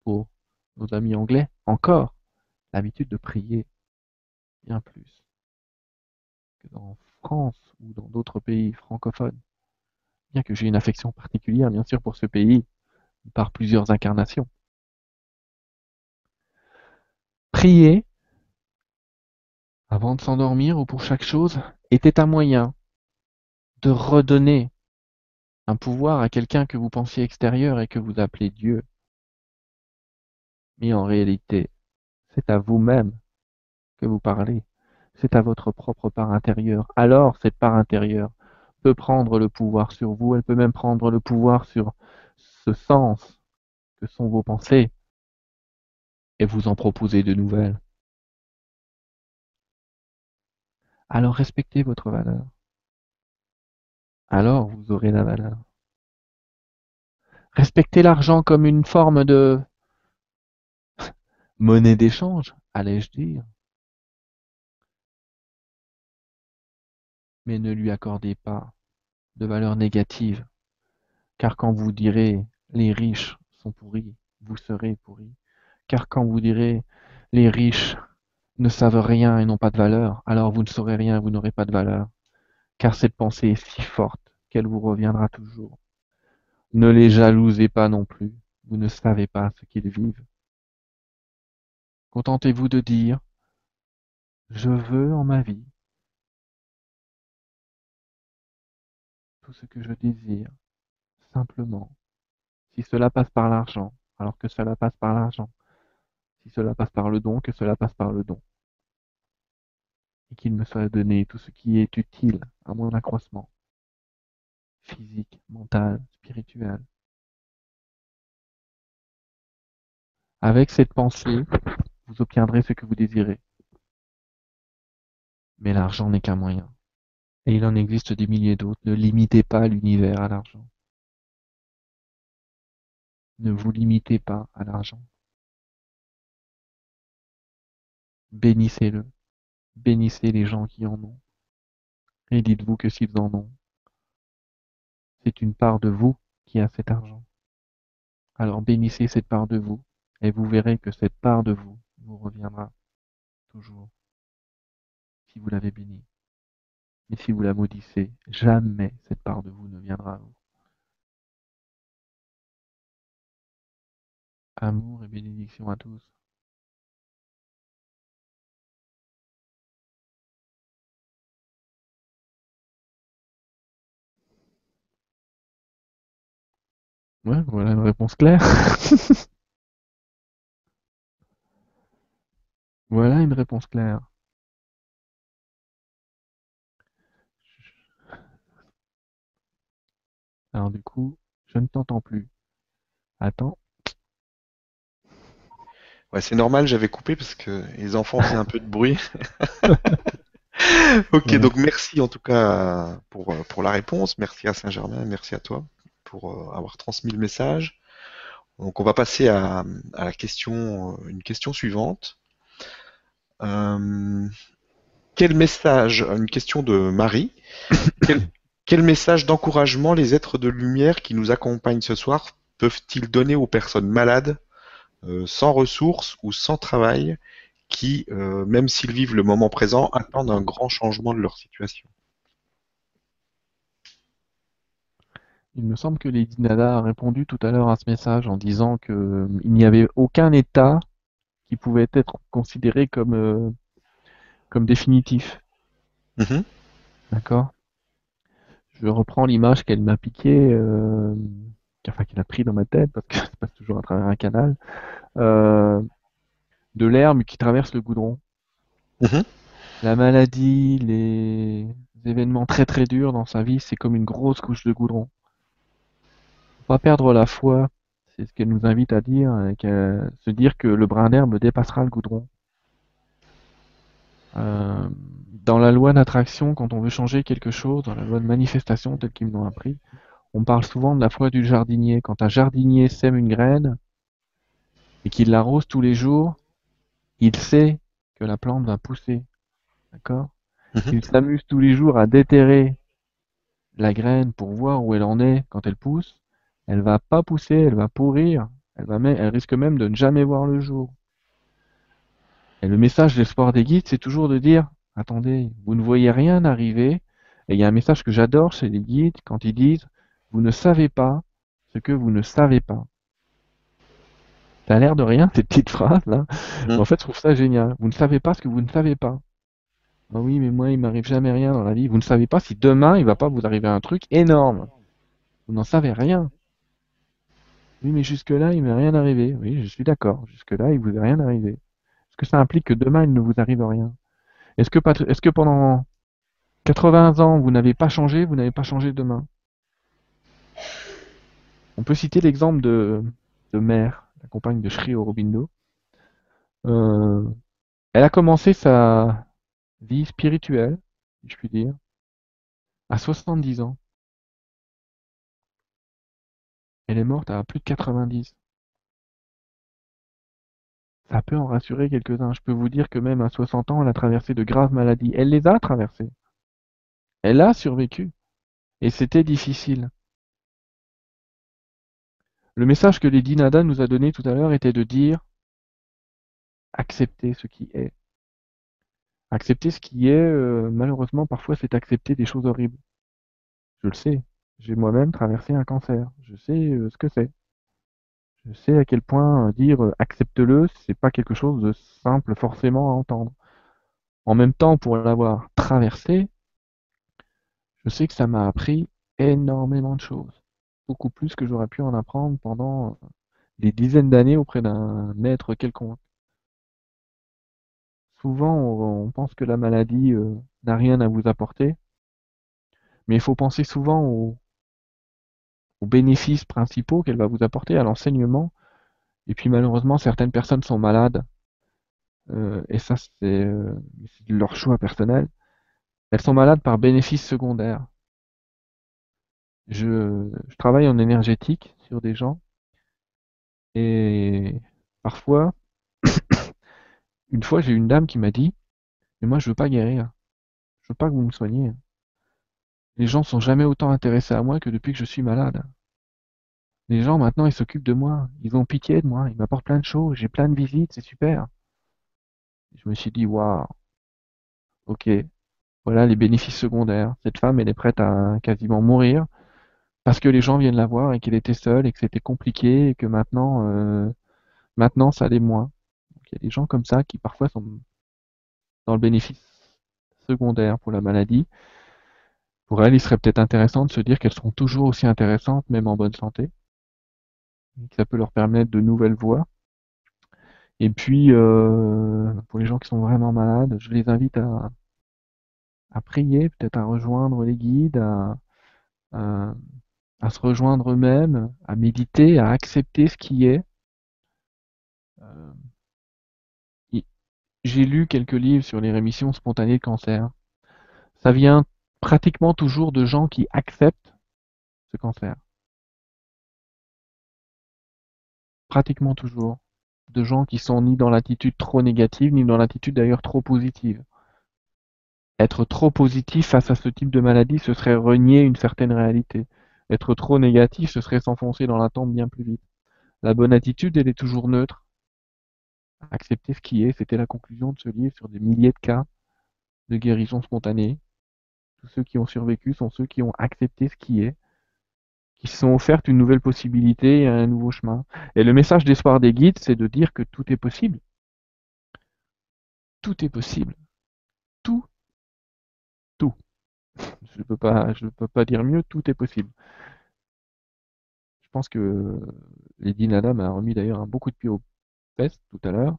pour nos amis anglais, encore l'habitude de prier bien plus que dans France ou dans d'autres pays francophones. Bien que j'ai une affection particulière, bien sûr, pour ce pays, par plusieurs incarnations. Prier, avant de s'endormir ou pour chaque chose, était un moyen de redonner un pouvoir à quelqu'un que vous pensiez extérieur et que vous appelez Dieu. Mais en réalité, c'est à vous-même que vous parlez. c'est à votre propre part intérieure. Alors cette part intérieure peut prendre le pouvoir sur vous, elle peut même prendre le pouvoir sur ce sens que sont vos pensées et vous en proposer de nouvelles. Alors respectez votre valeur. Alors vous aurez la valeur. Respectez l'argent comme une forme de monnaie d'échange, allais-je dire. Mais ne lui accordez pas de valeur négative, car quand vous direz les riches sont pourris, vous serez pourris. Car quand vous direz les riches ne savent rien et n'ont pas de valeur, alors vous ne saurez rien, vous n'aurez pas de valeur. Car cette pensée est si forte qu'elle vous reviendra toujours. Ne les jalousez pas non plus, vous ne savez pas ce qu'ils vivent. Contentez-vous de dire Je veux en ma vie tout ce que je désire, simplement. Si cela passe par l'argent, alors que cela passe par l'argent. Si cela passe par le don, que cela passe par le don. Et qu'il me soit donné tout ce qui est utile à mon accroissement, physique, mental, spirituel. Avec cette pensée, vous obtiendrez ce que vous désirez. Mais l'argent n'est qu'un moyen. Et il en existe des milliers d'autres. Ne limitez pas l'univers à l'argent. Ne vous limitez pas à l'argent. Bénissez-le. Bénissez les gens qui en ont. Et dites-vous que s'ils en ont, c'est une part de vous qui a cet argent. Alors bénissez cette part de vous, et vous verrez que cette part de vous vous reviendra toujours, si vous l'avez bénie. Mais si vous la maudissez, jamais cette part de vous ne viendra à vous. Amour et bénédiction à tous. Ouais, voilà une réponse claire. voilà une réponse claire. Alors du coup, je ne t'entends plus. Attends. Ouais, c'est normal, j'avais coupé parce que les enfants faisaient un peu de bruit. ok, Ouais. donc merci en tout cas pour, euh, pour la réponse. Merci à Saint-Germain, merci à toi pour euh, avoir transmis le message. Donc on va passer à, à la question, euh, une question suivante. Euh, quel message, une question de Marie, quel, quel message d'encouragement les êtres de lumière qui nous accompagnent ce soir peuvent-ils donner aux personnes malades, euh, sans ressources ou sans travail, qui, euh, même s'ils vivent le moment présent, attendent un grand changement de leur situation? Il me semble que Lady Nada a répondu tout à l'heure à ce message en disant que euh, il n'y avait aucun état qui pouvait être considéré comme, euh, comme définitif. Mhm. D'accord? Je reprends l'image qu'elle m'a piquée, euh, enfin qu'elle a pris dans ma tête, parce que ça passe toujours à travers un canal, euh, de l'herbe qui traverse le goudron. Mhm. La maladie, les événements très très durs dans sa vie, c'est comme une grosse couche de goudron. Faut pas perdre la foi, c'est ce qu'elle nous invite à dire, et qu'elle- se dire que le brin d'herbe dépassera le goudron. Euh, dans la loi d'attraction, quand on veut changer quelque chose, dans la loi de manifestation telle qu'ils nous l'ont appris, on parle souvent de la foi du jardinier. Quand un jardinier sème une graine et qu'il l'arrose tous les jours, il sait que la plante va pousser. D'accord? Mhm. Il s'amuse tous les jours à déterrer la graine pour voir où elle en est quand elle pousse. Elle va pas pousser, elle va pourrir. Elle va même, elle risque même de ne jamais voir le jour. Et le message de l'espoir des guides, c'est toujours de dire, attendez, vous ne voyez rien arriver. Et il y a un message que j'adore chez les guides quand ils disent, vous ne savez pas ce que vous ne savez pas. Ça a l'air de rien, ces petites phrases là. Mhm. Mais en fait, je trouve ça génial. Vous ne savez pas ce que vous ne savez pas. Ah oui, mais moi, il m'arrive jamais rien dans la vie. Vous ne savez pas si demain, il va pas vous arriver un truc énorme. Vous n'en savez rien. Oui, mais jusque-là, il m'est rien arrivé. Oui, je suis d'accord. Jusque-là, il vous est rien arrivé. Est-ce que ça implique que demain, il ne vous arrive rien? Est-ce que, est-ce que pendant 80 ans, vous n'avez pas changé, vous n'avez pas changé demain? On peut citer l'exemple de, de Mère, la compagne de Sri Aurobindo. Euh, elle a commencé sa vie spirituelle, si je puis dire, à 70 ans. Elle est morte à plus de 90. Ça peut en rassurer quelques-uns. Je peux vous dire que même à 60 ans, elle a traversé de graves maladies. Elle les a traversées. Elle a survécu. Et c'était difficile. Le message que Lady Nada nous a donné tout à l'heure était de dire accepter ce qui est. Accepter ce qui est, euh, malheureusement, parfois, c'est accepter des choses horribles. Je le sais. J'ai moi-même traversé un cancer. Je sais euh, ce que c'est. Je sais à quel point euh, dire accepte-le, c'est pas quelque chose de simple forcément à entendre. En même temps, pour l'avoir traversé, je sais que ça m'a appris énormément de choses. Beaucoup plus que j'aurais pu en apprendre pendant des dizaines d'années auprès d'un maître quelconque. Souvent, on, pense que la maladie euh, n'a rien à vous apporter, mais il faut penser souvent aux, bénéfices principaux qu'elle va vous apporter, à l'enseignement. Et puis malheureusement, certaines personnes sont malades, euh, et ça euh, c'est leur choix personnel. Elles sont malades par bénéfices secondaires. Je, je travaille en énergétique sur des gens, et parfois, une fois, j'ai une dame qui m'a dit, mais moi, je veux pas guérir. Je veux pas que vous me soigniez. Les gens sont jamais autant intéressés à moi que depuis que je suis malade. Les gens, maintenant, ils s'occupent de moi. Ils ont pitié de moi. Ils m'apportent plein de choses. J'ai plein de visites. C'est super. Je me suis dit, waouh. Ok. Voilà les bénéfices secondaires. Cette femme, elle est prête à quasiment mourir parce que les gens viennent la voir et qu'elle était seule et que c'était compliqué et que maintenant, euh, maintenant, ça l'est moins. Il y a des gens comme ça qui parfois sont dans le bénéfice secondaire pour la maladie. Pour elles, il serait peut-être intéressant de se dire qu'elles seront toujours aussi intéressantes, même en bonne santé. ça peut leur permettre de nouvelles voies. Et puis, euh, pour les gens qui sont vraiment malades, je les invite à, prier, peut-être à rejoindre les guides, à, à se rejoindre eux-mêmes, à méditer, à accepter ce qui est. Euh, j'ai lu quelques livres sur les rémissions spontanées de cancer. Ça vient pratiquement toujours de gens qui acceptent ce cancer. Pratiquement toujours. De gens qui sont ni dans l'attitude trop négative, ni dans l'attitude d'ailleurs trop positive. Être trop positif face à ce type de maladie, ce serait renier une certaine réalité. Être trop négatif, ce serait s'enfoncer dans la tombe bien plus vite. La bonne attitude, elle est toujours neutre accepter ce qui est. C'était la conclusion de ce livre sur des milliers de cas de guérison spontanée. Ceux qui ont survécu sont ceux qui ont accepté ce qui est, qui se sont offertes une nouvelle possibilité et un nouveau chemin. Et le message d'espoir des guides, c'est de dire que tout est possible. Tout est possible. Tout. Tout. Je ne peux pas, peux pas dire mieux, tout est possible. Je pense que Lady Nada m'a remis d'ailleurs un beaucoup de pied au tout à l'heure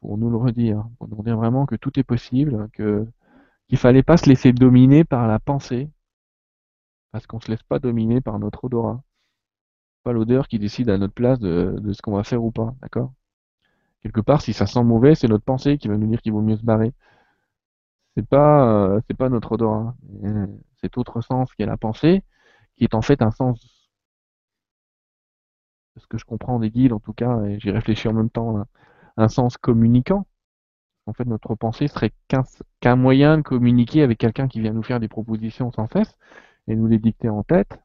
pour nous le redire, pour nous dire vraiment que tout est possible, que qu'il fallait pas se laisser dominer par la pensée, parce qu'on se laisse pas dominer par notre odorat. Pas l'odeur qui décide à notre place de, ce qu'on va faire ou pas, d'accord? Quelque part, si ça sent mauvais, c'est notre pensée qui va nous dire qu'il vaut mieux se barrer. C'est pas, euh, c'est pas notre odorat. Cet autre sens qui est la pensée, qui est en fait un sens ce que je comprends des guides en tout cas, et j'y réfléchis en même temps, un sens communicant. En fait, notre pensée serait qu'un moyen de communiquer avec quelqu'un qui vient nous faire des propositions sans cesse et nous les dicter en tête.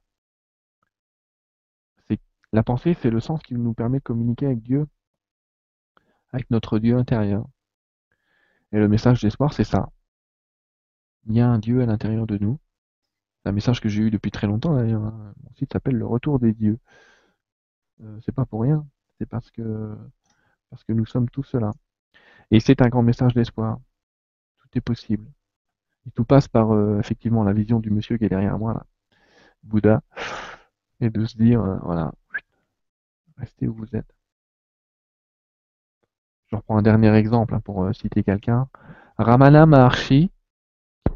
La pensée, c'est le sens qui nous permet de communiquer avec Dieu, avec notre Dieu intérieur. Et le message d'espoir, c'est ça. Il y a un Dieu à l'intérieur de nous. C'est un message que j'ai eu depuis très longtemps d'ailleurs. Mon site s'appelle Le Retour des dieux. Euh, c'est pas pour rien. C'est parce que parce que nous sommes tous cela. Et c'est un grand message d'espoir. Tout est possible. Et tout passe par euh, effectivement la vision du monsieur qui est derrière moi là, Bouddha, et de se dire euh, voilà, restez où vous êtes. Je reprends un dernier exemple hein, pour citer quelqu'un. Ramana Maharshi,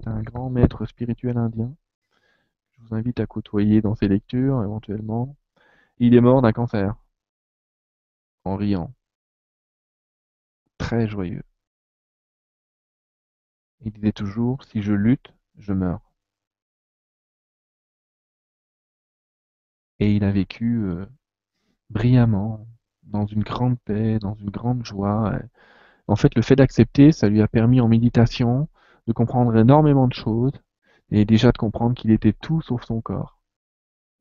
un grand maître spirituel indien. Je vous invite à côtoyer dans ses lectures éventuellement. Il est mort d'un cancer, en riant, très joyeux. Il disait toujours, si je lutte, je meurs. Et il a vécu euh, brillamment, dans une grande paix, dans une grande joie. En fait, le fait d'accepter, ça lui a permis en méditation de comprendre énormément de choses et déjà de comprendre qu'il était tout sauf son corps.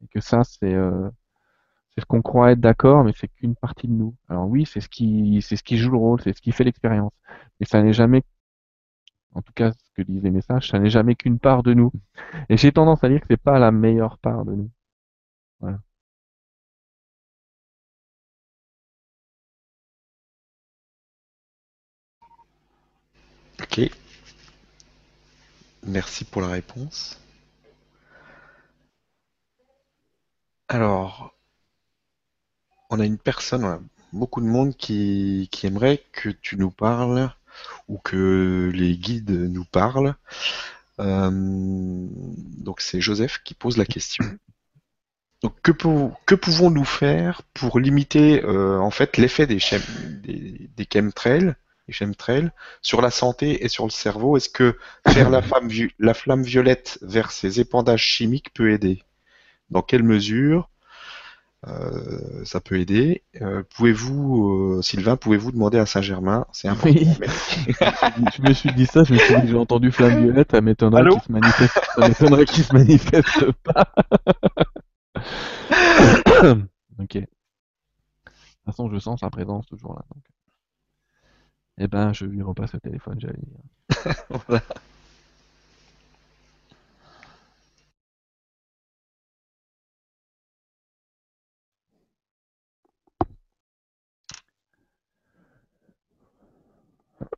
Et que ça, c'est euh, c'est ce qu'on croit être d'accord, mais c'est qu'une partie de nous. Alors oui, c'est ce qui c'est ce qui joue le rôle, c'est ce qui fait l'expérience. Mais ça n'est jamais, en tout cas, ce que disent les messages, ça n'est jamais qu'une part de nous. Et j'ai tendance à dire que c'est pas la meilleure part de nous. Ok. Merci pour la réponse. Alors, on a une personne, beaucoup de monde qui, aimerait que tu nous parles ou que les guides nous parlent. Euh, donc c'est Joseph qui pose la question. Que, pou- que pouvons-nous faire pour limiter euh, en fait l'effet des, chem- chemtrails, sur la santé et sur le cerveau? Est-ce que faire la flamme violette vers ces épandages chimiques peut aider? Dans quelle mesure euh, ça peut aider? Euh, pouvez-vous, euh, Sylvain, pouvez-vous demander à Saint-Germain? C'est important. Oui. Je me suis dit ça, je me suis dit j'ai entendu flamme violette, ça m'étonnerait qu'il se manifeste, ça m'étonnerait qu'il se manifeste pas. ok. De toute façon, je sens sa présence toujours là. Donc. Eh ben, je lui repasse le téléphone, j'allais dire. Voilà.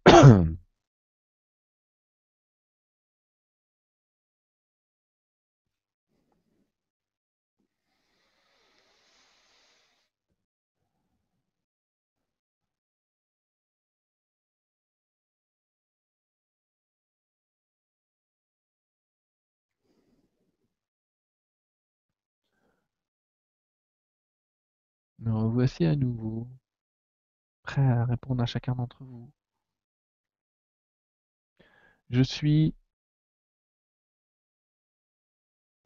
Me revoici à nouveau, prêt à répondre à chacun d'entre vous. Je suis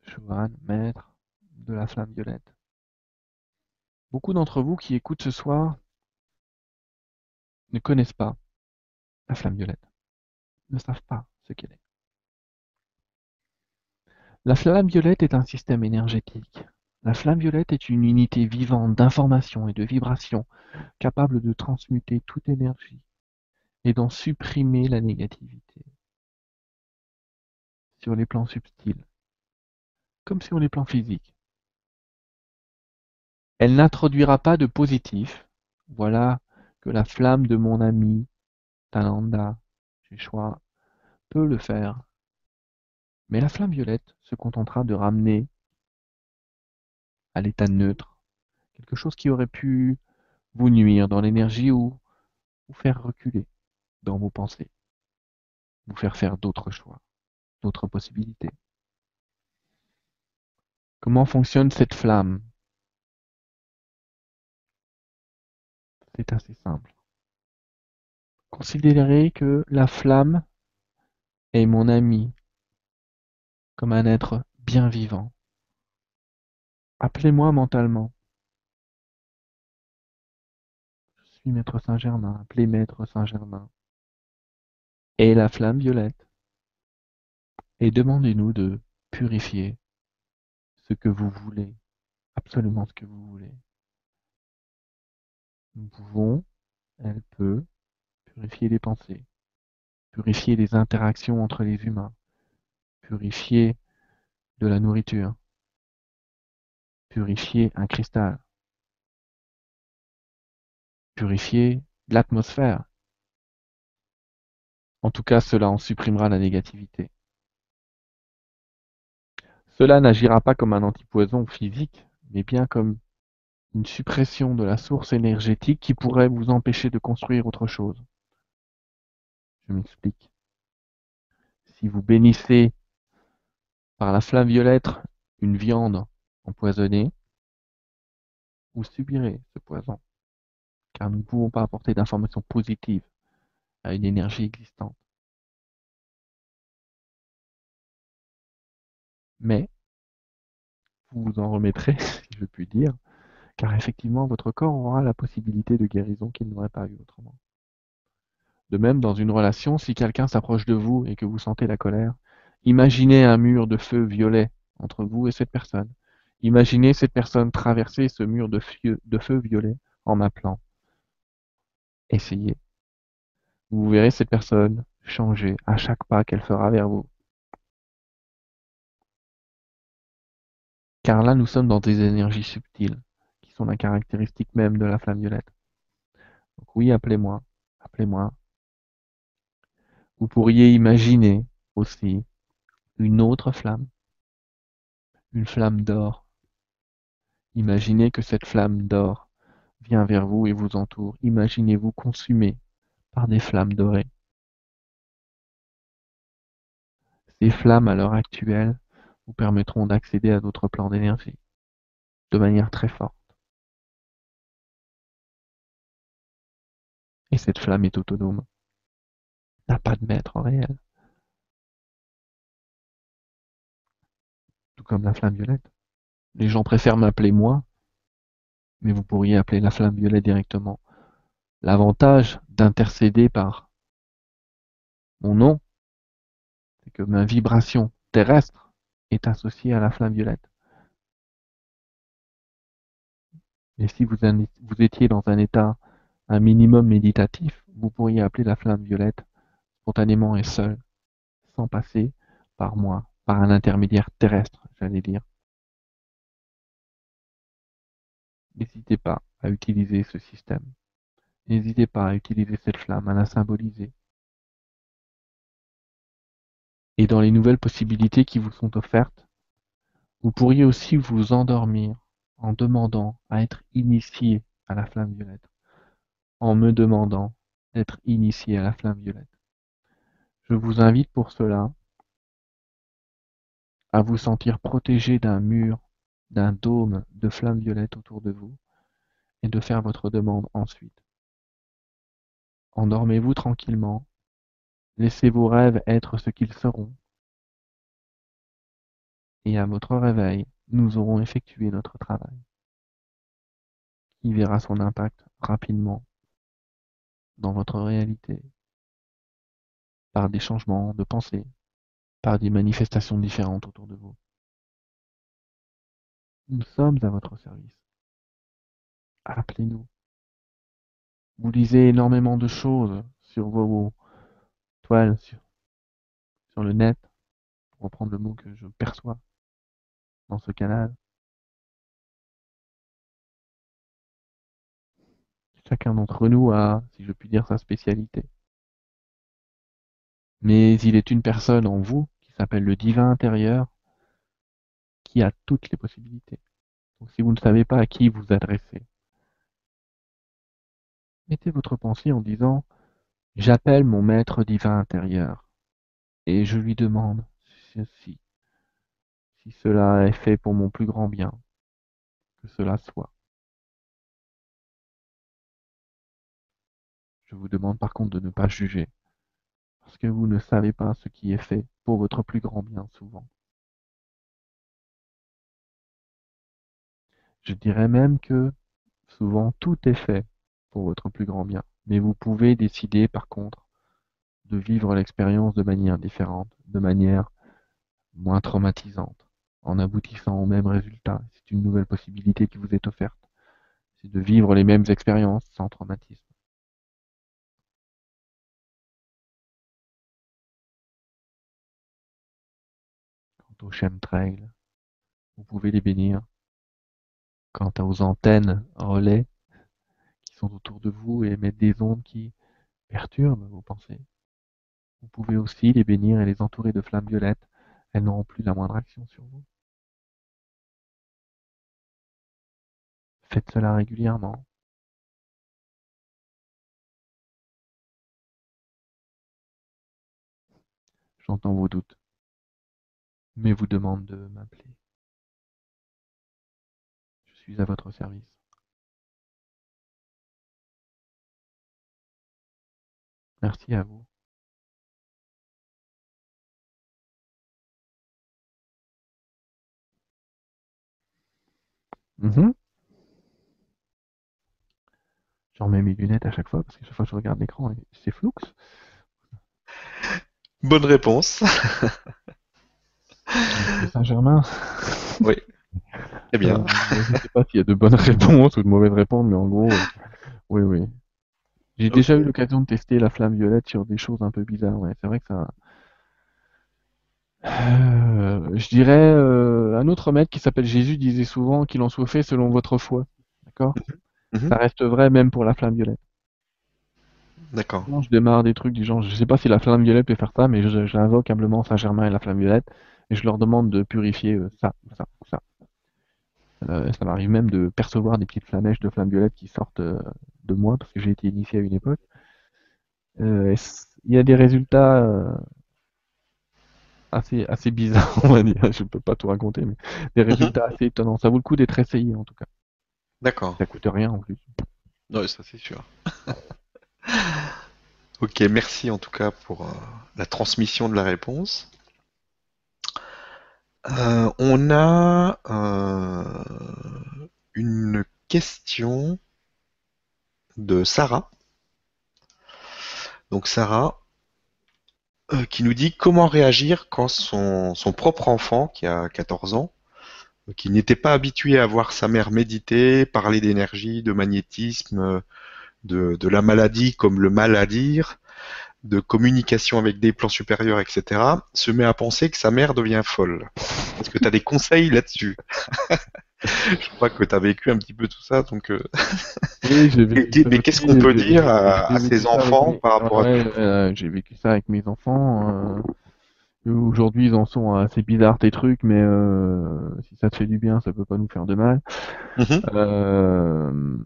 Johan, maître de la flamme violette. Beaucoup d'entre vous qui écoutent ce soir ne connaissent pas la flamme violette, ne savent pas ce qu'elle est. La flamme violette est un système énergétique. La flamme violette est une unité vivante d'information et de vibration capable de transmuter toute énergie et d'en supprimer la négativité sur les plans subtils comme sur les plans physiques. Elle n'introduira pas de positif. Voilà que la flamme de mon ami Talanda Sheshwa peut le faire. Mais la flamme violette se contentera de ramener à l'état neutre quelque chose qui aurait pu vous nuire dans l'énergie ou vous faire reculer dans vos pensées, vous faire faire d'autres choix, d'autres possibilités. Comment fonctionne cette flamme? C'est assez simple. Considérez que la flamme est mon ami, comme un être bien vivant. Appelez-moi mentalement. Je suis Maître Saint-Germain, appelez Maître Saint-Germain. Et la flamme violette. Et demandez-nous de purifier ce que vous voulez, absolument ce que vous voulez. Nous pouvons, elle peut, purifier les pensées, purifier les interactions entre les humains, purifier de la nourriture, purifier un cristal, purifier l'atmosphère. En tout cas, cela en supprimera la négativité. Cela n'agira pas comme un antipoison physique, mais bien comme une suppression de la source énergétique qui pourrait vous empêcher de construire autre chose. Je m'explique. si vous bénissez par la flamme violette une viande empoisonnée, vous subirez ce poison, car nous ne pouvons pas apporter d'informations positives à une énergie existante. Mais vous vous en remettrez, si je puis dire, car effectivement votre corps aura la possibilité de guérison qu'il n'aurait pas eu autrement. De même, dans une relation, si quelqu'un s'approche de vous et que vous sentez la colère, imaginez un mur de feu violet entre vous et cette personne. Imaginez cette personne traverser ce mur de feu, violet en m'appelant. Essayez. Vous verrez cette personne changer à chaque pas qu'elle fera vers vous. Car là, nous sommes dans des énergies subtiles, qui sont la caractéristique même de la flamme violette. Donc oui, appelez-moi, appelez-moi. Vous pourriez imaginer aussi une autre flamme, une flamme d'or. Imaginez que cette flamme d'or vient vers vous et vous entoure. Imaginez-vous consumé par des flammes dorées. Ces flammes, à l'heure actuelle, vous permettront d'accéder à d'autres plans d'énergie de manière très forte. Et cette flamme est autonome, n'a pas de maître réel. Tout comme la flamme violette. Les gens préfèrent m'appeler moi, mais vous pourriez appeler la flamme violette directement. L'avantage d'intercéder par mon nom, c'est que ma vibration terrestre est associé à la flamme violette. Et si vous, vous étiez dans un état un minimum méditatif, vous pourriez appeler la flamme violette spontanément et seul, sans passer par moi, par un intermédiaire terrestre, j'allais dire. N'hésitez pas à utiliser ce système. N'hésitez pas à utiliser cette flamme, à la symboliser. Et dans les nouvelles possibilités qui vous sont offertes, vous pourriez aussi vous endormir en demandant à être initié à la flamme violette, en me demandant d'être initié à la flamme violette. Je vous invite pour cela à vous sentir protégé d'un mur, d'un dôme de flamme violette autour de vous et de faire votre demande ensuite. Endormez-vous tranquillement Laissez vos rêves être ce qu'ils seront. Et à votre réveil, nous aurons effectué notre travail, qui verra son impact rapidement dans votre réalité, par des changements de pensée, par des manifestations différentes autour de vous. Nous sommes à votre service. Appelez-nous. Vous lisez énormément de choses sur vos sur, sur le net, pour reprendre le mot que je perçois dans ce canal. Chacun d'entre nous a, si je puis dire, sa spécialité. Mais il est une personne en vous qui s'appelle le divin intérieur qui a toutes les possibilités. Donc si vous ne savez pas à qui vous adresser, mettez votre pensée en disant J'appelle mon maître divin intérieur et je lui demande. Si cela est fait pour mon plus grand bien, que cela soit. Je vous demande par contre de ne pas juger, parce que vous ne savez pas ce qui est fait pour votre plus grand bien souvent. Je dirais même que souvent tout est fait pour votre plus grand bien. Mais vous pouvez décider par contre de vivre l'expérience de manière différente, de manière moins traumatisante, en aboutissant au même résultat. C'est une nouvelle possibilité qui vous est offerte. C'est de vivre les mêmes expériences sans traumatisme. Quant aux chemtrails, vous pouvez les bénir. Quant aux antennes relais, autour de vous et émettent des ondes qui perturbent vos pensées. Vous pouvez aussi les bénir et les entourer de flammes violettes. Elles n'auront plus la moindre action sur vous. Faites cela régulièrement. J'entends vos doutes. Mais vous demande de m'appeler. Je suis à votre service. Merci à vous. Mhm. Je remets mes lunettes à chaque fois parce que chaque fois que je regarde l'écran, c'est flou. Bonne réponse. Saint-Germain. Oui. Eh bien. Euh, je ne sais pas s'il y a de bonnes réponses ou de mauvaises réponses, mais en gros, euh, oui, oui. J'ai déjà eu l'occasion de tester la flamme violette sur des choses un peu bizarres. Ouais, c'est vrai que ça. Euh, je dirais euh, un autre maître qui s'appelle Jésus disait souvent qu'il en soit fait selon votre foi. D'accord? Mhm. Ça reste vrai même pour la flamme violette. D'accord. Je démarre des trucs du genre, je sais pas si la flamme violette peut faire ça, mais je- j'invoque humblement Saint-Germain et la flamme violette et je leur demande de purifier euh, ça, ça, ça. Ça m'arrive même de percevoir des petites flamèches de flamme violette qui sortent de moi parce que j'ai été initié à une époque. Euh, il y a des résultats euh, assez, assez bizarres, on va dire. Je peux pas tout raconter, mais des résultats assez étonnants. Ça vaut le coup d'être essayé en tout cas. D'accord. Ça coûte rien en plus. Ouais, ça c'est sûr. Ok, merci en tout cas pour euh, la transmission de la réponse. On a une question de Sarah. Donc Sarah, euh, qui nous dit comment réagir quand son, propre enfant, qui a 14 ans, qui n'était pas habitué à voir sa mère méditer, parler d'énergie, de magnétisme, de, de la maladie comme le mal à dire, de communication avec des plans supérieurs, etc., se met à penser que sa mère devient folle. Est-ce que tu as des conseils là-dessus? Je crois que tu as vécu un petit peu tout ça, donc euh, Oui, vécu mais qu'est-ce qu'on peut dire à- à ces enfants mes- par rapport à Ouais, euh, J'ai vécu ça avec mes enfants. euh, Aujourd'hui, ils en sont assez bizarres tes trucs, mais euh, si ça te fait du bien, ça peut pas nous faire de mal. Mhm.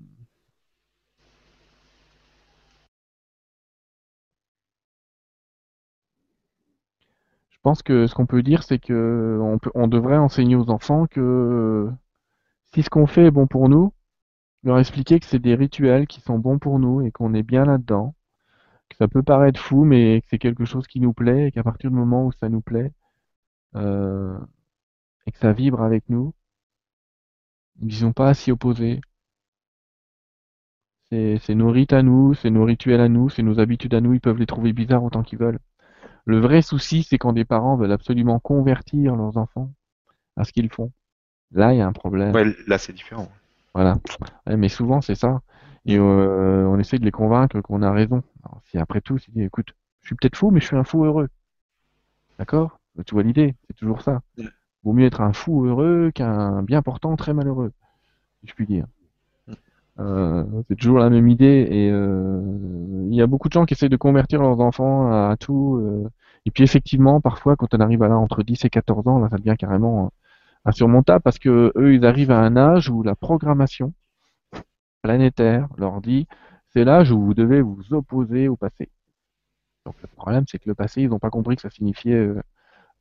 Je pense que ce qu'on peut dire, c'est que on peut, on devrait enseigner aux enfants que si ce qu'on fait est bon pour nous, leur expliquer que c'est des rituels qui sont bons pour nous et qu'on est bien là-dedans, que ça peut paraître fou, mais que c'est quelque chose qui nous plaît et qu'à partir du moment où ça nous plaît euh, et que ça vibre avec nous, ils n'ont pas à s'y opposer. C'est nos rites à nous, c'est nos rituels à nous, c'est nos habitudes à nous, ils peuvent les trouver bizarres autant qu'ils veulent. Le vrai souci, c'est quand des parents veulent absolument convertir leurs enfants à ce qu'ils font. Là, il y a un problème. Ouais, là c'est différent. Voilà. Ouais, mais souvent, c'est ça. Et euh, on essaie de les convaincre qu'on a raison. Alors, si après tout, dis, écoute, je suis peut-être fou, mais je suis un fou heureux. D'accord? Tu vois l'idée, c'est toujours ça. Ouais. Vaut mieux être un fou heureux qu'un bien portant très malheureux, si je puis dire. Euh, c'est toujours la même idée et euh, il y a beaucoup de gens qui essayent de convertir leurs enfants à, à tout. euh, et puis effectivement, parfois, quand on arrive à là entre 10 et 14 ans, là, ça devient carrément insurmontable parce que eux, ils arrivent à un âge où la programmation planétaire leur dit c'est l'âge où vous devez vous opposer au passé. Donc le problème, c'est que le passé, ils n'ont pas compris que ça signifiait euh,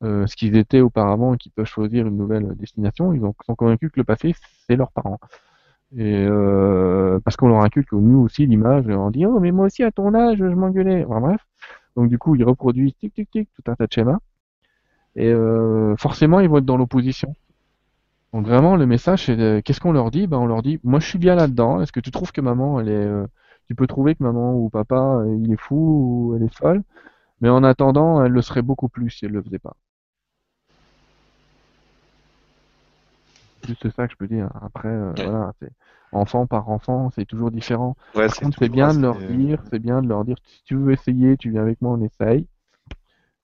euh, ce qu'ils étaient auparavant et qu'ils peuvent choisir une nouvelle destination. Ils ont, sont convaincus que le passé, c'est leurs parents. Et euh, parce qu'on leur inculque nous aussi l'image, et on dit oh mais moi aussi à ton âge, je m'engueulais. Enfin, bref. Donc du coup, ils reproduisent tic tic tic tout un tas de schémas. Et euh, forcément, ils vont être dans l'opposition. Donc vraiment, le message, c'est qu'est-ce qu'on leur dit? Ben, on leur dit, moi, je suis bien là-dedans. Est-ce que tu trouves que maman, elle est, euh, tu peux trouver que maman ou papa, euh, il est fou ou elle est folle, mais en attendant, elle le serait beaucoup plus si elle le faisait pas. Juste ça que je peux dire. Après, euh, Ouais. voilà, c'est enfant par enfant, c'est toujours différent. Ouais, Par c'est contre, c'est bien de leur dire, c'est bien de leur dire, si tu veux essayer, tu viens avec moi, on essaye.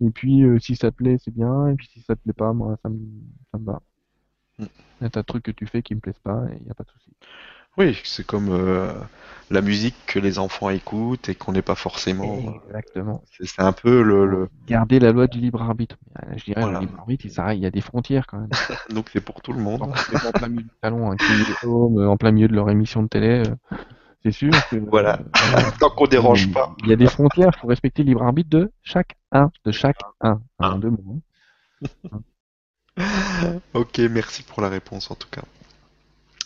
Et puis, euh, si ça te plaît, c'est bien. Et puis, si ça te plaît pas, moi, ça me, ça me va. Il y a de trucs que tu fais qui me plaisent pas et il n'y a pas de souci. Oui, c'est comme euh, la musique que les enfants écoutent et qu'on n'est pas forcément. Exactement. C'est un peu le, le- Garder la loi du libre arbitre. Euh, Je dirais, Voilà. le libre arbitre, il y a des frontières quand même. donc c'est pour tout le monde. En plein milieu du salon, hein, euh, en plein milieu de leur émission de télé, euh, C'est sûr que Voilà. Tant qu'on dérange pas. il y a des frontières, il faut respecter le libre arbitre de chaque un, de chaque un. Un. Deux mots. Ok, merci pour la réponse en tout cas.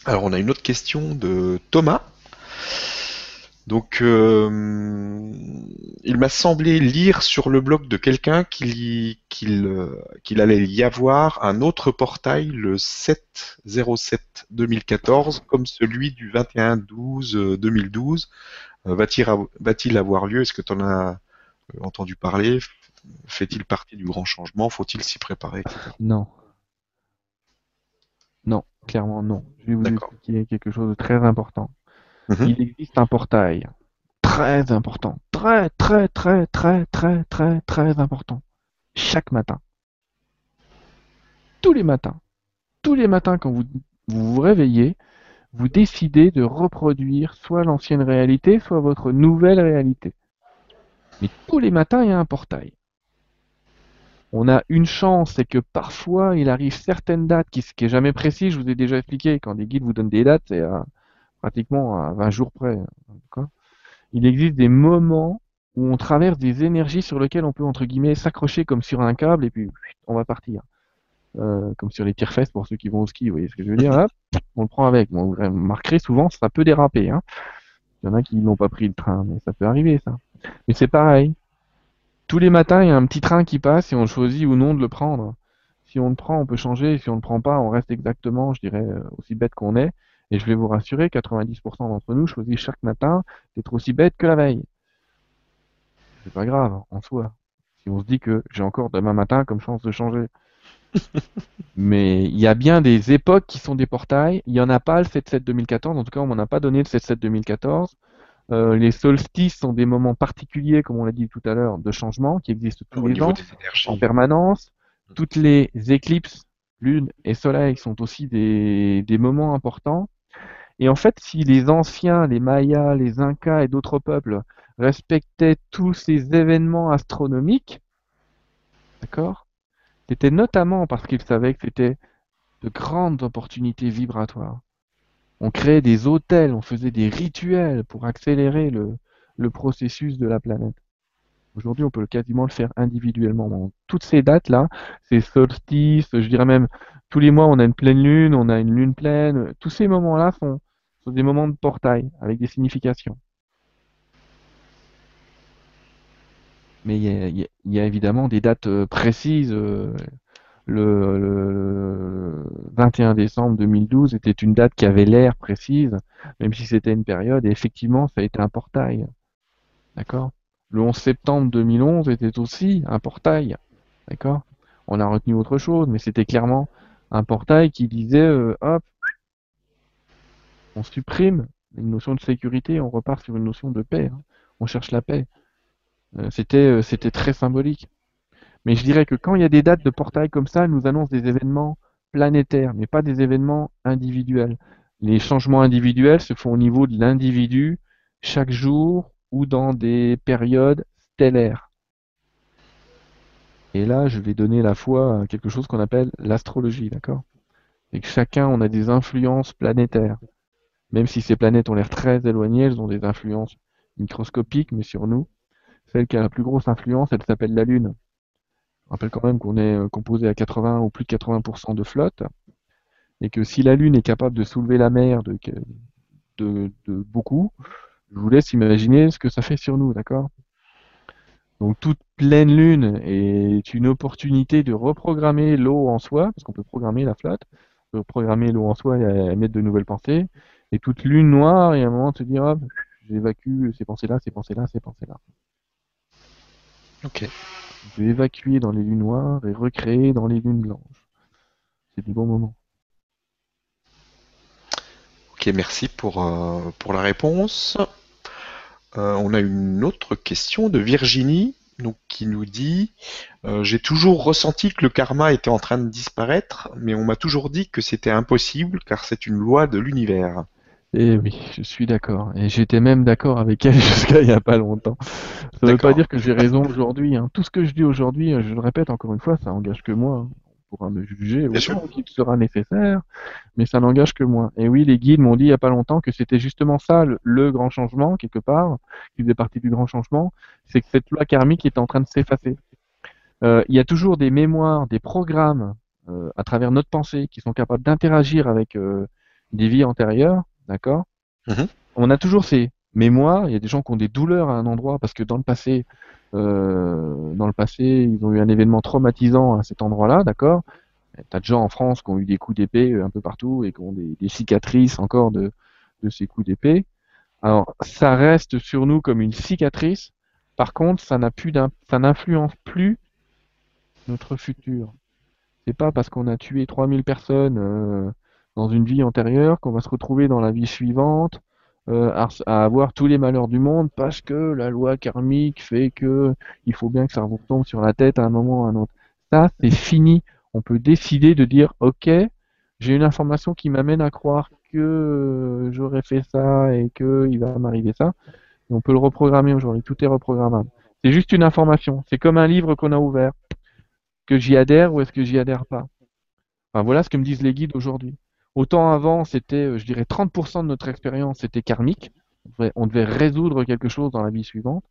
Alors on a une autre question de Thomas. Donc euh, il m'a semblé lire sur le blog de quelqu'un qu'il euh, allait y avoir un autre portail le 7-07-2014 comme celui du 21-12-2012. Euh, Va-t-il av- va-t-il avoir lieu? Est-ce que tu en as entendu parler? Fait-il partie du grand changement? Faut-il s'y préparer? Etc. Non. Non, clairement non. Je vais vous expliquer quelque chose de très important. Mhm. Il existe un portail très important, très très très très très très très important, chaque matin. Tous les matins. Tous les matins quand vous vous, vous réveillez, vous décidez de reproduire soit l'ancienne réalité, soit votre nouvelle réalité. Mais tous les matins, il y a un portail. On a une chance, c'est que parfois il arrive certaines dates qui, qui est jamais précis. Je vous ai déjà expliqué, quand des guides vous donnent des dates, c'est à- pratiquement à 20 jours près. d'accord? Il existe des moments où on traverse des énergies sur lesquelles on peut entre guillemets s'accrocher comme sur un câble et puis on va partir. Euh, comme sur les tire-fesses pour ceux qui vont au ski, vous voyez ce que je veux dire On le prend avec. Bon, vous remarquerez souvent, ça peut déraper. Hein. Il y en a qui n'ont pas pris le train, mais ça peut arriver ça. Mais c'est pareil. Tous les matins, il y a un petit train qui passe et on choisit ou non de le prendre. Si on le prend, on peut changer. Si on le prend pas, on reste exactement, je dirais, euh, aussi bête qu'on est. Et je vais vous rassurer, 90% d'entre nous choisissent chaque matin d'être aussi bête que la veille. C'est pas grave, en soi. Si on se dit que j'ai encore demain matin comme chance de changer. Mais il y a bien des époques qui sont des portails. Il n'y en a pas le 7-7-2014. En tout cas, on m'en a pas donné le 7-7-2014. Euh, les solstices sont des moments particuliers, comme on l'a dit tout à l'heure, de changement qui existent tous Au les ans en permanence. Toutes les éclipses, lune et soleil, sont aussi des, des moments importants. Et en fait, si les anciens, les Mayas, les Incas et d'autres peuples respectaient tous ces événements astronomiques, d'accord, c'était notamment parce qu'ils savaient que c'était de grandes opportunités vibratoires. On créait des hôtels, on faisait des rituels pour accélérer le, processus de la planète. Aujourd'hui, on peut quasiment le faire individuellement. Bon, toutes ces dates-là, ces solstices, je dirais même tous les mois, on a une pleine lune, on a une lune pleine. Tous ces moments-là sont, des moments de portail avec des significations. Mais il y a évidemment des dates euh, précises. euh, Le, le- le 21 décembre 2012 était une date qui avait l'air précise, même si c'était une période. Et effectivement, ça a été un portail. D'accord? Le 11 septembre 2011 était aussi un portail. D'accord? On a retenu autre chose, mais c'était clairement un portail qui disait euh, hop, on supprime une notion de sécurité, on repart sur une notion de paix. hein. On cherche la paix. Euh, c'était euh, c'était très symbolique. Mais je dirais que quand il y a des dates de portail comme ça, elles nous annoncent des événements planétaires, mais pas des événements individuels. Les changements individuels se font au niveau de l'individu chaque jour ou dans des périodes stellaires. Et là, je vais donner la foi à quelque chose qu'on appelle l'astrologie, d'accord? Et que chacun, on a des influences planétaires. Même si ces planètes ont l'air très éloignées, elles ont des influences microscopiques, mais sur nous, celle qui a la plus grosse influence, elle s'appelle la Lune. Je rappelle quand même qu'on est euh, composé à 80 ou plus de 80% de flotte, et que si la Lune est capable de soulever la mer de, beaucoup, je vous laisse imaginer ce que ça fait sur nous, d'accord? Donc toute pleine Lune est une opportunité de reprogrammer l'eau en soi, parce qu'on peut programmer la flotte, on peut programmer l'eau en soi et mettre de nouvelles pensées, et toute Lune noire, et à un moment de se dire, hop, j'évacue ces pensées-là, ces pensées-là, ces pensées-là. Ok. Je vais évacuer dans les lunes noires et recréer dans les lunes blanches. C'est du bon moment. Ok, merci pour, euh, pour la réponse. Euh, on a une autre question de Virginie donc, qui nous dit euh, J'ai toujours ressenti que le karma était en train de disparaître, mais on m'a toujours dit que c'était impossible car c'est une loi de l'univers. Eh oui, je suis d'accord. Et j'étais même d'accord avec elle jusqu'à il n'y a pas longtemps. Ça ne veut pas dire que j'ai raison aujourd'hui. hein. Tout ce que je dis aujourd'hui, je le répète encore une fois, ça engage que moi. hein. On pourras me juger autant qu'il sera nécessaire, mais ça n'engage que moi. Et oui, les guides m'ont dit il y a pas longtemps que c'était justement ça le, le grand changement quelque part, qui faisait partie du grand changement, c'est que cette loi karmique est en train de s'effacer. Euh, il y a toujours des mémoires, des programmes euh, à travers notre pensée qui sont capables d'interagir avec euh, des vies antérieures, d'accord? Mhm. On a toujours ces mémoires. Il y a des gens qui ont des douleurs à un endroit parce que dans le passé, euh, dans le passé, ils ont eu un événement traumatisant à cet endroit-là, d'accord? T'as de gens en France qui ont eu des coups d'épée euh, un peu partout et qui ont des, des cicatrices encore de, de ces coups d'épée. Alors, ça reste sur nous comme une cicatrice. Par contre, ça n'a plus ça n'influence plus notre futur. C'est pas parce qu'on a tué 3000 personnes euh, dans une vie antérieure qu'on va se retrouver dans la vie suivante euh, à, avoir tous les malheurs du monde parce que la loi karmique fait que il faut bien que ça vous tombe sur la tête à un moment ou à un autre. Ça, c'est fini. On peut décider de dire, ok, j'ai une information qui m'amène à croire que j'aurais fait ça et que il va m'arriver ça. On peut le reprogrammer aujourd'hui. Tout est reprogrammable. C'est juste une information. C'est comme un livre qu'on a ouvert. Que j'y adhère ou est-ce que j'y adhère pas? Enfin, voilà ce que me disent les guides aujourd'hui. Autant avant, c'était, euh, je dirais, 30% de notre expérience, c'était karmique. On devait, résoudre quelque chose dans la vie suivante.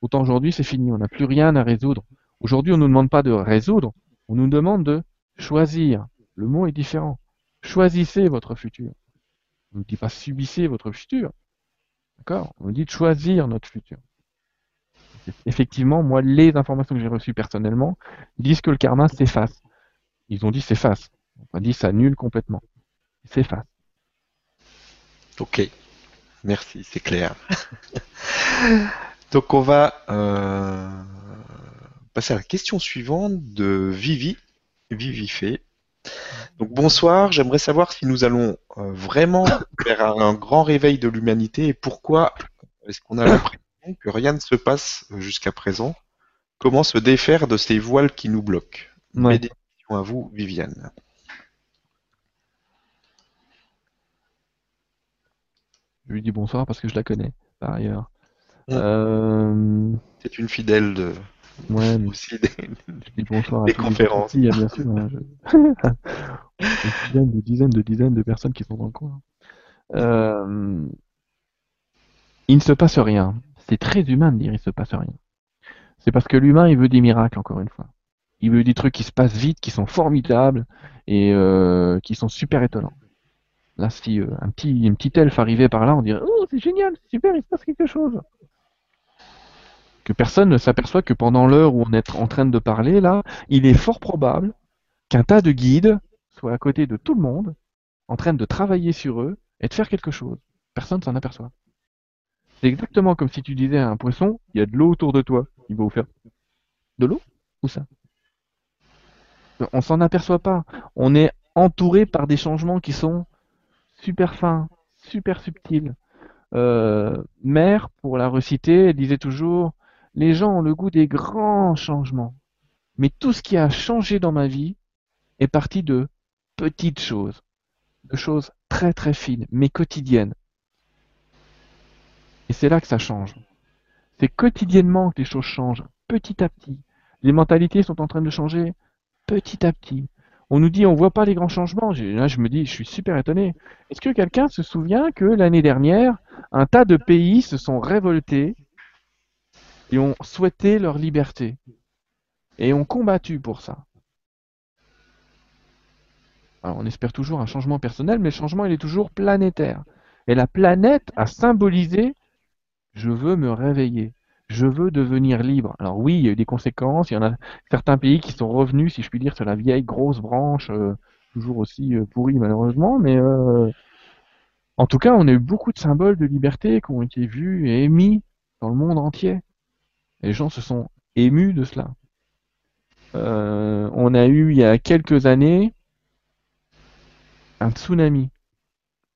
Autant aujourd'hui, c'est fini. On n'a plus rien à résoudre. Aujourd'hui, on ne nous demande pas de résoudre. On nous demande de choisir. Le mot est différent. Choisissez votre futur. On ne dit pas subissez votre futur. D'accord? On nous dit de choisir notre futur. Effectivement, moi, les informations que j'ai reçues personnellement disent que le karma s'efface. Ils ont dit s'efface. On dit s'annule complètement. Il s'efface. Ok, merci, c'est clair. Donc on va euh, passer à la question suivante de Vivi, Vivifé. Donc bonsoir, j'aimerais savoir si nous allons euh, vraiment vers un, grand réveil de l'humanité et pourquoi est-ce qu'on a l'impression que rien ne se passe euh, jusqu'à présent? Comment se défaire de ces voiles qui nous bloquent? Ouais. Bénédiction à vous, Viviane. Je lui dis bonsoir parce que je la connais, par ailleurs. Mm. Euh, C'est une fidèle de, ouais, mais aussi des, je dis bonsoir à des les conférences. petits, bien sûr. hein, je- Des dizaines, de dizaines, de dizaines de personnes qui sont dans le coin. Euh, Il ne se passe rien. C'est très humain de dire il se passe rien. C'est parce que l'humain, il veut des miracles, encore une fois. Il veut des trucs qui se passent vite, qui sont formidables et euh, qui sont super étonnants. Là, si euh, un petit, un petit elfe arrivait par là, on dirait Oh, c'est génial, c'est super, il se passe quelque chose. Que personne ne s'aperçoit que pendant l'heure où on est en train de parler, là, il est fort probable qu'un tas de guides soit à côté de tout le monde, en train de travailler sur eux et de faire quelque chose. Personne s'en aperçoit. C'est exactement comme si tu disais à un poisson, il y a de l'eau autour de toi. Il va vous faire de l'eau Où ça? On s'en aperçoit pas. On est entouré par des changements qui sont super fins, super subtils. Euh, Mère, pour la reciter, elle disait toujours, les gens ont le goût des grands changements. Mais tout ce qui a changé dans ma vie est parti de petites choses, de choses très très fines, mais quotidiennes. Et c'est là que ça change. C'est quotidiennement que les choses changent, petit à petit. Les mentalités sont en train de changer petit à petit. On nous dit on voit pas les grands changements. Là, je me dis, je suis super étonné. Est-ce que quelqu'un se souvient que l'année dernière, un tas de pays se sont révoltés et ont souhaité leur liberté et ont combattu pour ça? On espère toujours un changement personnel, mais le changement, il est toujours planétaire. Et la planète a symbolisé je veux me réveiller. Je veux devenir libre. Alors oui, il y a eu des conséquences. Il y en a certains pays qui sont revenus, si je puis dire, sur la vieille grosse branche, euh, toujours aussi euh, pourrie malheureusement. Mais euh, en tout cas, on a eu beaucoup de symboles de liberté qui ont été vus et émis dans le monde entier. Les gens se sont émus de cela. On a eu il y a quelques années un tsunami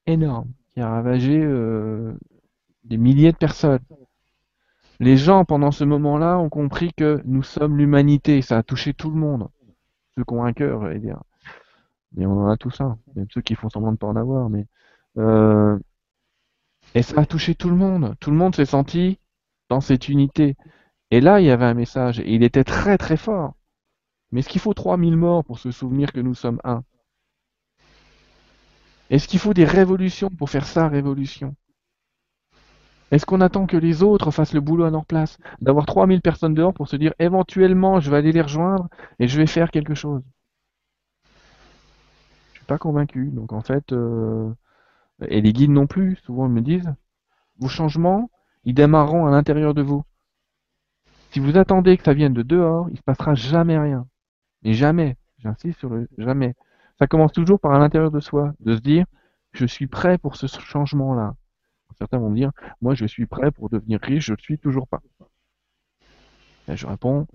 énorme qui a ravagé des milliers de personnes. Les gens, pendant ce moment-là, ont compris que nous sommes l'humanité. Ça a touché tout le monde. Ceux qui ont un cœur, dire. Mais on en a tous un. Même ceux qui font semblant de pas en avoir. Mais euh, Et ça a touché tout le monde. Tout le monde s'est senti dans cette unité. Et là, il y avait un message. Et il était très très fort. Mais est-ce qu'il faut 3000 morts pour se souvenir que nous sommes un? Est-ce qu'il faut des révolutions pour faire sa révolution? Est-ce qu'on attend que les autres fassent le boulot à leur place D'avoir 3000 personnes dehors pour se dire éventuellement je vais aller les rejoindre et je vais faire quelque chose? Je suis pas convaincu. Donc en fait, euh, et les guides non plus, souvent ils me disent, vos changements, ils démarreront à l'intérieur de vous. Si vous attendez que ça vienne de dehors, il se passera jamais rien. Mais jamais, j'insiste sur le jamais. Ça commence toujours par à l'intérieur de soi, de se dire, je suis prêt pour ce changement-là. Certains vont me dire, moi je suis prêt pour devenir riche, je ne le suis toujours pas. Et je réponds,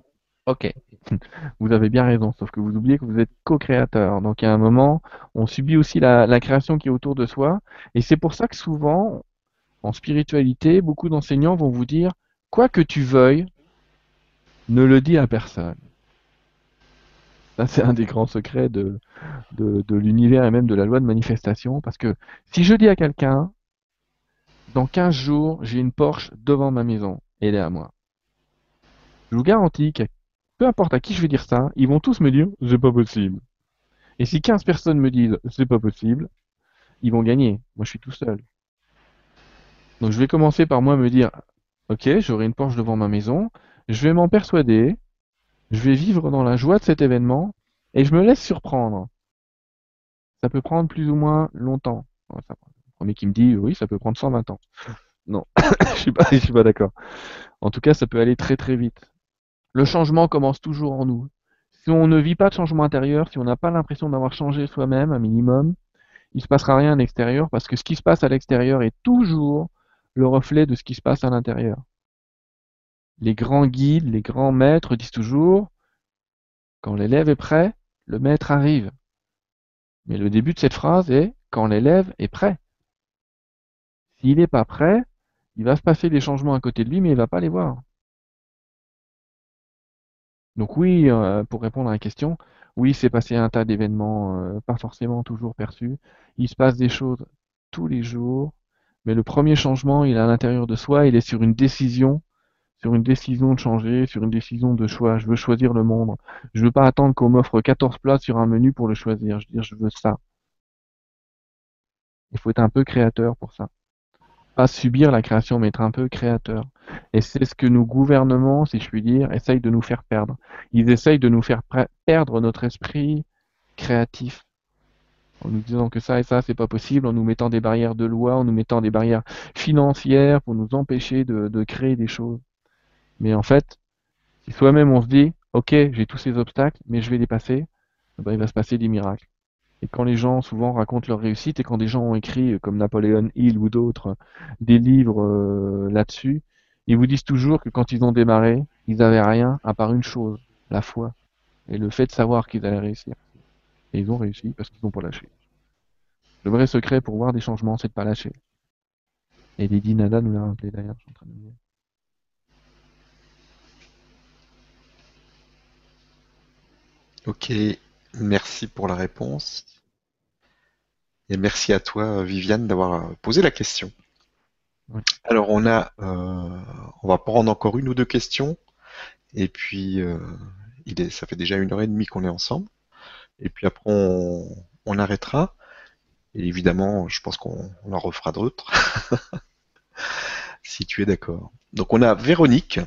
ok, vous avez bien raison, sauf que vous oubliez que vous êtes co-créateur. Donc à un moment, on subit aussi la, création qui est autour de soi. Et c'est pour ça que souvent, en spiritualité, beaucoup d'enseignants vont vous dire, quoi que tu veuilles, ne le dis à personne. Ça, c'est un des grands secrets de l'univers et même de la loi de manifestation. Parce que si je dis à quelqu'un, dans 15 jours, j'ai une Porsche devant ma maison, elle est à moi. Je vous garantis que peu importe à qui je vais dire ça, ils vont tous me dire c'est pas possible. Et si 15 personnes me disent c'est pas possible, ils vont gagner. Moi je suis tout seul. Donc je vais commencer par moi me dire ok, j'aurai une Porsche devant ma maison, je vais m'en persuader, je vais vivre dans la joie de cet événement et je me laisse surprendre. Ça peut prendre plus ou moins longtemps. Le premier qui me dit oui, ça peut prendre 120 ans. Non, je suis pas, suis pas d'accord. En tout cas, ça peut aller très très vite. Le changement commence toujours en nous. Si on ne vit pas de changement intérieur, si on n'a pas l'impression d'avoir changé soi-même un minimum, il se passera rien à l'extérieur parce que ce qui se passe à l'extérieur est toujours le reflet de ce qui se passe à l'intérieur. Les grands guides, les grands maîtres disent toujours quand l'élève est prêt, le maître arrive. Mais le début de cette phrase est quand l'élève est prêt. S'il n'est pas prêt, il va se passer des changements à côté de lui, mais il va pas les voir. Donc oui, euh, pour répondre à la question, oui, c'est passé un tas d'événements euh, pas forcément toujours perçus. Il se passe des choses tous les jours, mais le premier changement, il est à l'intérieur de soi, il est sur une décision, sur une décision de changer, sur une décision de choix. Je veux choisir le monde. Je veux pas attendre qu'on m'offre 14 plats sur un menu pour le choisir. Je veux dire, je veux ça. Il faut être un peu créateur pour ça subir la création, mais être un peu créateur. Et c'est ce que nos gouvernements, si je puis dire, essayent de nous faire perdre. Ils essayent de nous faire perdre notre esprit créatif. En nous disant que ça et ça, c'est pas possible, en nous mettant des barrières de loi, en nous mettant des barrières financières pour nous empêcher de, de créer des choses. Mais en fait, si soi-même on se dit, ok, j'ai tous ces obstacles, mais je vais les passer, eh ben, il va se passer des miracles. Et quand les gens souvent racontent leur réussite et quand des gens ont écrit, euh, comme Napoléon Hill ou d'autres, des livres euh, là-dessus, ils vous disent toujours que quand ils ont démarré, ils n'avaient rien à part une chose, la foi. Et le fait de savoir qu'ils allaient réussir. Et ils ont réussi parce qu'ils n'ont pas lâché. Le vrai secret pour voir des changements, c'est de pas lâcher. Et Lady Nada nous l'a rappelé d'ailleurs, je suis en train de dire. Ok, Merci pour la réponse. Et merci à toi, Viviane, d'avoir posé la question. Alors, on a, euh, on va prendre encore une ou deux questions. Et puis, euh, il est, ça fait déjà une heure et demie qu'on est ensemble. Et puis après, on, on arrêtera. Et évidemment, je pense qu'on on en refera d'autres. si tu es d'accord. Donc, on a Véronique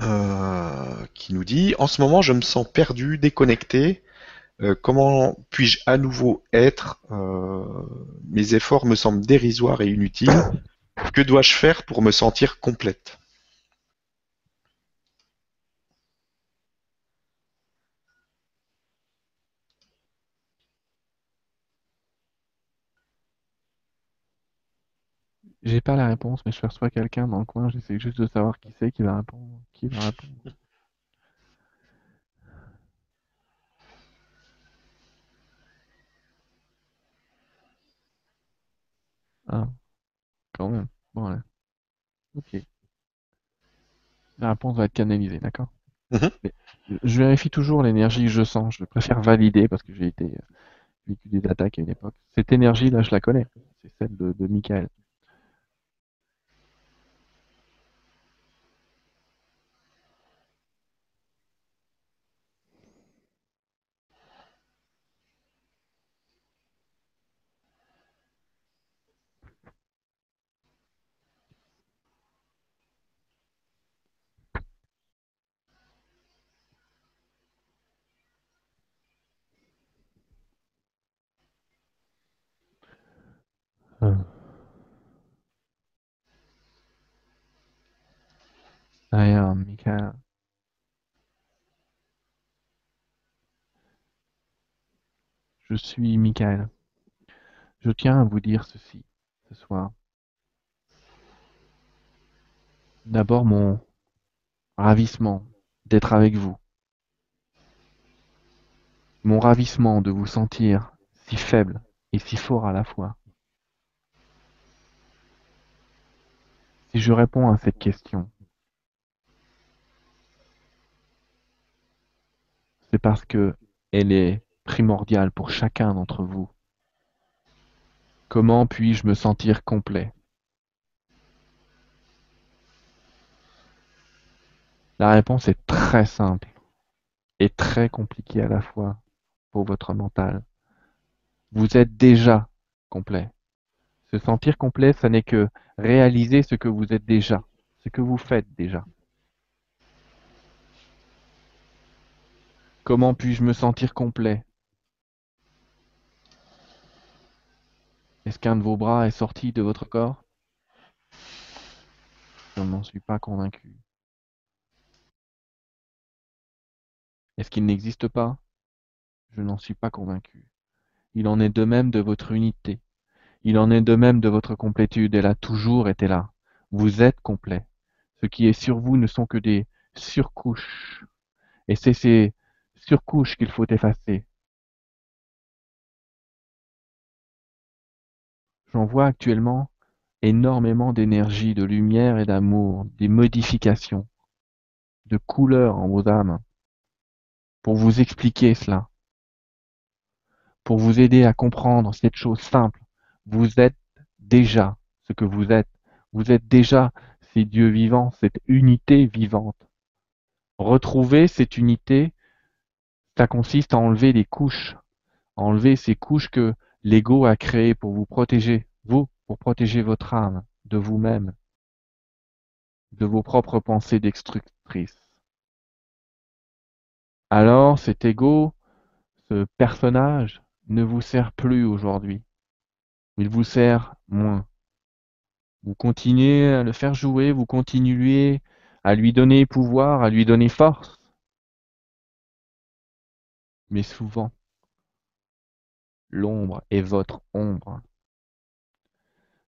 euh, qui nous dit En ce moment, je me sens perdu, déconnecté. Euh, comment puis-je à nouveau être? Euh, Mes efforts me semblent dérisoires et inutiles. Que dois-je faire pour me sentir complète? J'ai pas la réponse, mais je perçois quelqu'un dans le coin, j'essaie juste de savoir qui c'est qui va répondre. Qui va répondre. Ah, quand même. Bon. Ok. La réponse va être canalisée, d'accord? Mhm. Je vérifie toujours l'énergie que je sens. Je préfère valider parce que j'ai été euh, vécu des attaques à une époque. Cette énergie-là, je la connais. C'est celle de, de Michael. Je suis Michael. Je tiens à vous dire ceci ce soir. D'abord mon ravissement d'être avec vous. Mon ravissement de vous sentir si faible et si fort à la fois. Si je réponds à cette question, c'est parce que elle est primordiale pour chacun d'entre vous. Comment puis-je me sentir complet? La réponse est très simple et très compliquée à la fois pour votre mental. Vous êtes déjà complet. Se sentir complet, ça n'est que réaliser ce que vous êtes déjà, ce que vous faites déjà. Comment puis-je me sentir complet? Est-ce qu'un de vos bras est sorti de votre corps? Je n'en suis pas convaincu. Est-ce qu'il n'existe pas? Je n'en suis pas convaincu. Il en est de même de votre unité. Il en est de même de votre complétude. Elle a toujours été là. Vous êtes complet. Ce qui est sur vous ne sont que des surcouches. Et c'est ces surcouches qu'il faut effacer. J'en vois actuellement énormément d'énergie, de lumière et d'amour, des modifications, de couleurs en vos âmes, pour vous expliquer cela, pour vous aider à comprendre cette chose simple. Vous êtes déjà ce que vous êtes. Vous êtes déjà ces dieux vivants, cette unité vivante. Retrouver cette unité, ça consiste à enlever les couches, enlever ces couches que l'ego a créées pour vous protéger, vous, pour protéger votre âme de vous-même, de vos propres pensées destructrices. Alors cet ego, ce personnage, ne vous sert plus aujourd'hui. Il vous sert moins. Vous continuez à le faire jouer, vous continuez à lui donner pouvoir, à lui donner force. Mais souvent, l'ombre est votre ombre.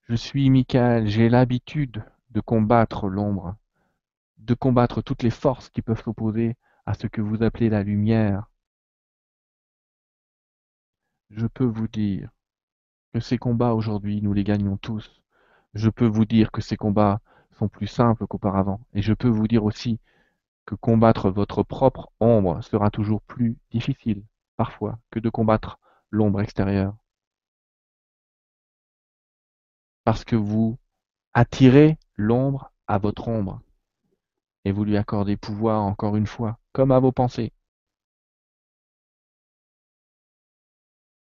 Je suis Michael, j'ai l'habitude de combattre l'ombre, de combattre toutes les forces qui peuvent s'opposer à ce que vous appelez la lumière. Je peux vous dire que ces combats aujourd'hui, nous les gagnons tous. Je peux vous dire que ces combats sont plus simples qu'auparavant. Et je peux vous dire aussi que combattre votre propre ombre sera toujours plus difficile, parfois, que de combattre l'ombre extérieure. Parce que vous attirez l'ombre à votre ombre. Et vous lui accordez pouvoir encore une fois, comme à vos pensées.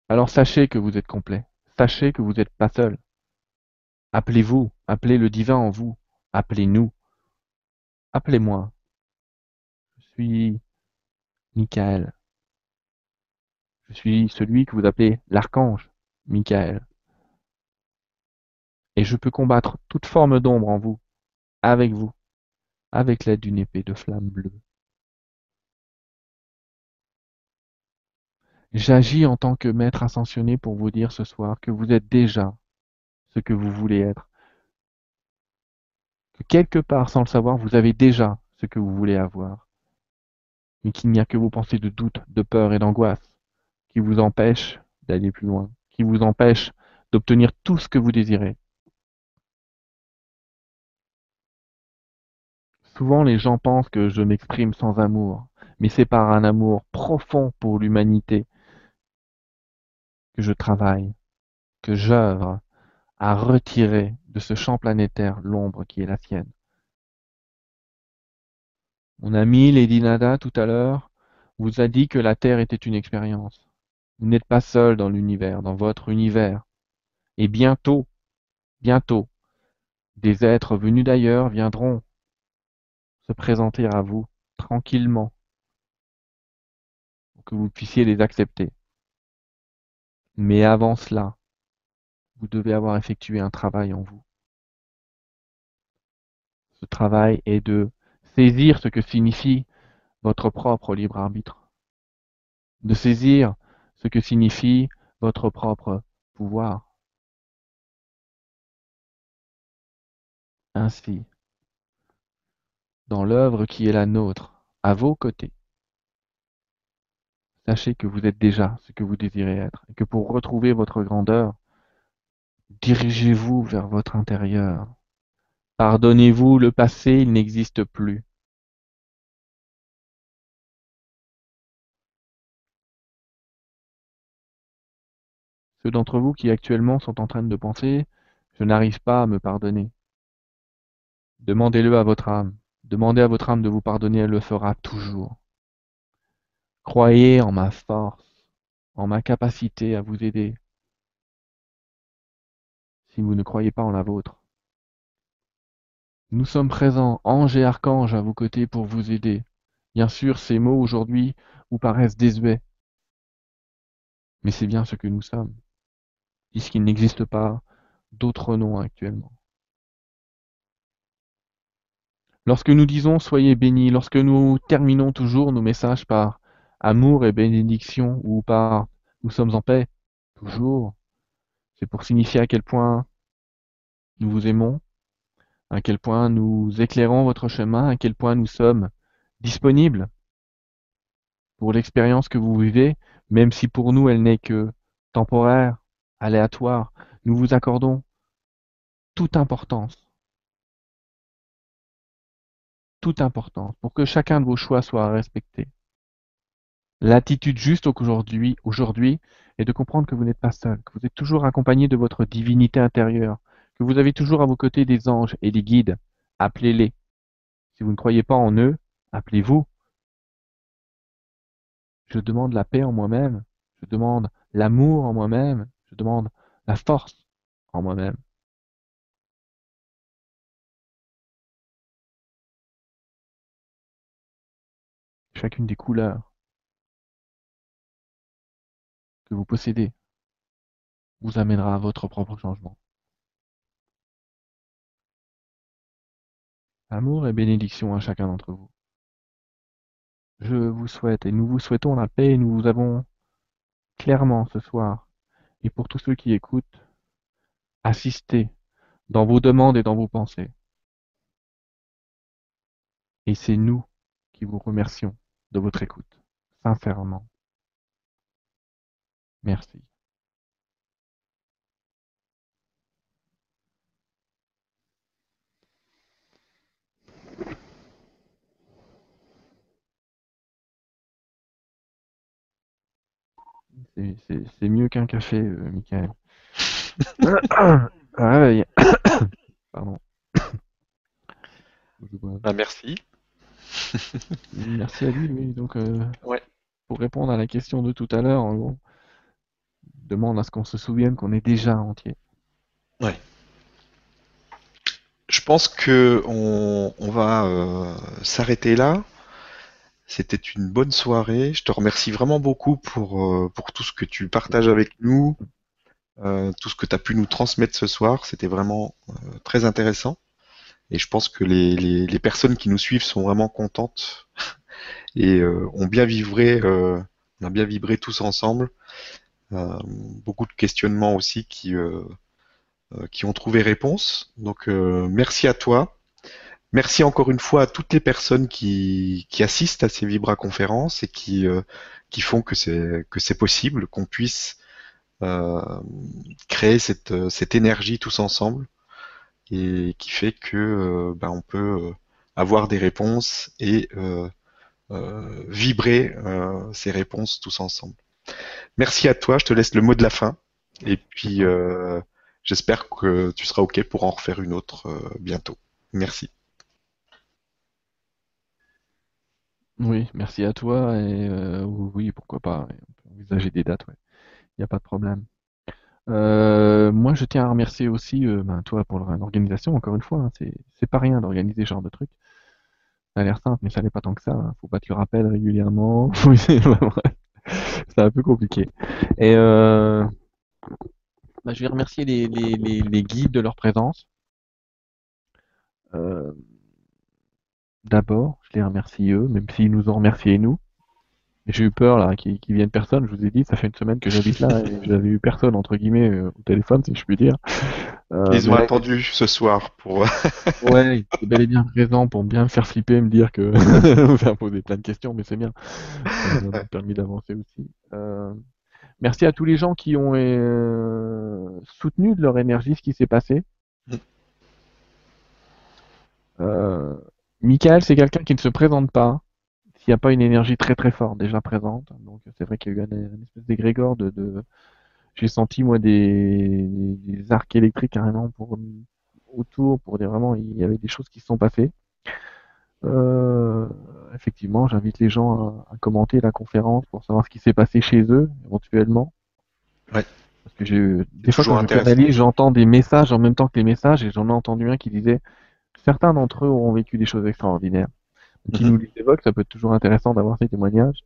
Alors sachez que vous êtes complet. Sachez que vous n'êtes pas seul. Appelez-vous, appelez le divin en vous, appelez-nous, appelez-moi. Je suis Michael. Je suis celui que vous appelez l'archange, Michael. Et je peux combattre toute forme d'ombre en vous, avec vous, avec l'aide d'une épée de flamme bleue. J'agis en tant que maître ascensionné pour vous dire ce soir que vous êtes déjà ce que vous voulez être. Que quelque part, sans le savoir, vous avez déjà ce que vous voulez avoir. Mais qu'il n'y a que vos pensées de doute, de peur et d'angoisse qui vous empêchent d'aller plus loin, qui vous empêchent d'obtenir tout ce que vous désirez. Souvent, les gens pensent que je m'exprime sans amour, mais c'est par un amour profond pour l'humanité que je travaille, que j'œuvre à retirer de ce champ planétaire l'ombre qui est la sienne. Mon ami Lady Nada tout à l'heure vous a dit que la Terre était une expérience. Vous n'êtes pas seul dans l'univers, dans votre univers. Et bientôt, bientôt, des êtres venus d'ailleurs viendront se présenter à vous tranquillement pour que vous puissiez les accepter. Mais avant cela, vous devez avoir effectué un travail en vous. Ce travail est de saisir ce que signifie votre propre libre arbitre, de saisir ce que signifie votre propre pouvoir. Ainsi, dans l'œuvre qui est la nôtre, à vos côtés, sachez que vous êtes déjà ce que vous désirez être, et que pour retrouver votre grandeur, dirigez-vous vers votre intérieur. Pardonnez-vous le passé, il n'existe plus. Ceux d'entre vous qui actuellement sont en train de penser Je n'arrive pas à me pardonner. Demandez-le à votre âme. Demandez à votre âme de vous pardonner, elle le fera toujours. Croyez en ma force, en ma capacité à vous aider, si vous ne croyez pas en la vôtre. Nous sommes présents, anges et archanges, à vos côtés pour vous aider. Bien sûr, ces mots aujourd'hui vous paraissent désuets, mais c'est bien ce que nous sommes, puisqu'il n'existe pas d'autres noms actuellement. Lorsque nous disons soyez bénis, lorsque nous terminons toujours nos messages par amour et bénédiction ou par nous sommes en paix, toujours, c'est pour signifier à quel point nous vous aimons, à quel point nous éclairons votre chemin, à quel point nous sommes disponibles pour l'expérience que vous vivez, même si pour nous elle n'est que temporaire, aléatoire, nous vous accordons toute importance toute importance pour que chacun de vos choix soit respecté. L'attitude juste aujourd'hui, aujourd'hui est de comprendre que vous n'êtes pas seul, que vous êtes toujours accompagné de votre divinité intérieure, que vous avez toujours à vos côtés des anges et des guides. Appelez-les. Si vous ne croyez pas en eux, appelez-vous. Je demande la paix en moi-même, je demande l'amour en moi-même, je demande la force en moi-même. chacune des couleurs que vous possédez vous amènera à votre propre changement. Amour et bénédiction à chacun d'entre vous. Je vous souhaite et nous vous souhaitons la paix et nous vous avons clairement ce soir et pour tous ceux qui écoutent, assisté dans vos demandes et dans vos pensées. Et c'est nous qui vous remercions de votre écoute, sincèrement. Merci. C'est mieux qu'un café, euh, Michael. ah, Pardon. Ah, merci. Merci à lui, oui. Donc, euh, pour répondre à la question de tout à l'heure, on demande à ce qu'on se souvienne qu'on est déjà entier. Ouais. Je pense que on, va euh, s'arrêter là. C'était une bonne soirée. Je te remercie vraiment beaucoup pour, euh, tout ce que tu partages avec nous, tout ce que tu as pu nous transmettre ce soir. C'était vraiment très intéressant. Et je pense que les, personnes qui nous suivent sont vraiment contentes et euh, ont bien vibré, euh, on a bien vibré tous ensemble. Euh, beaucoup de questionnements aussi qui ont trouvé réponse. Donc merci à toi. Merci encore une fois à toutes les personnes qui, qui assistent à ces Vibra conférences et qui, qui font que c'est que c'est possible, qu'on puisse créer cette, cette énergie tous ensemble et qui fait que euh, ben, on peut euh, avoir des réponses et euh, vibrer ces réponses tous ensemble. Merci à toi, je te laisse le mot de la fin et puis j'espère que tu seras OK pour en refaire une autre bientôt. Merci. Oui, merci à toi et oui, pourquoi pas. On peut envisager des dates, Il n'y a pas de problème. Euh, moi, je tiens à remercier aussi euh, ben, toi pour l'organisation, encore une fois. Hein, c'est pas rien d'organiser ce genre de truc. Ça a l'air simple, mais ça n'est pas tant que ça. Hein. Faut pas que tu rappelles régulièrement. c'est un peu compliqué. Euh, bah, je vais remercier les, guides de leur présence. Euh, D'abord, je les remercie eux, même s'ils nous ont remercié nous. J'ai eu peur là, qu'ils qu viennent personne. Je vous ai dit, ça fait une semaine que j'habite là et j'avais eu personne entre guillemets euh, au téléphone, si je puis dire. Euh, Ils ont attendu ce soir pour. ouais, ils étaient bel et bien présents pour bien me faire flipper, me dire que faire poser plein de questions, mais c'est bien. Ça m'a permis d'avancer aussi. Euh... Merci à tous les gens qui ont euh, soutenu de leur énergie ce qui s'est passé. Mm. Euh, Michael, c'est quelqu'un qui ne se présente pas s'il n'y a pas une énergie très très forte déjà présente. Donc c'est vrai qu'il y a eu un, espèce d'égrégore de, de... j'ai senti moi des, des, arcs électriques carrément pour autour pour dire vraiment il y avait des choses qui se sont passées. Euh, effectivement, j'invite les gens à, à, commenter la conférence pour savoir ce qui s'est passé chez eux éventuellement. Ouais. Parce que j'ai des fois quand je j'entends des messages en même temps que les messages et j'en ai entendu un qui disait certains d'entre eux ont vécu des choses extraordinaires. Qui mm -hmm. nous les évoquent, ça peut être toujours intéressant d'avoir ces témoignages.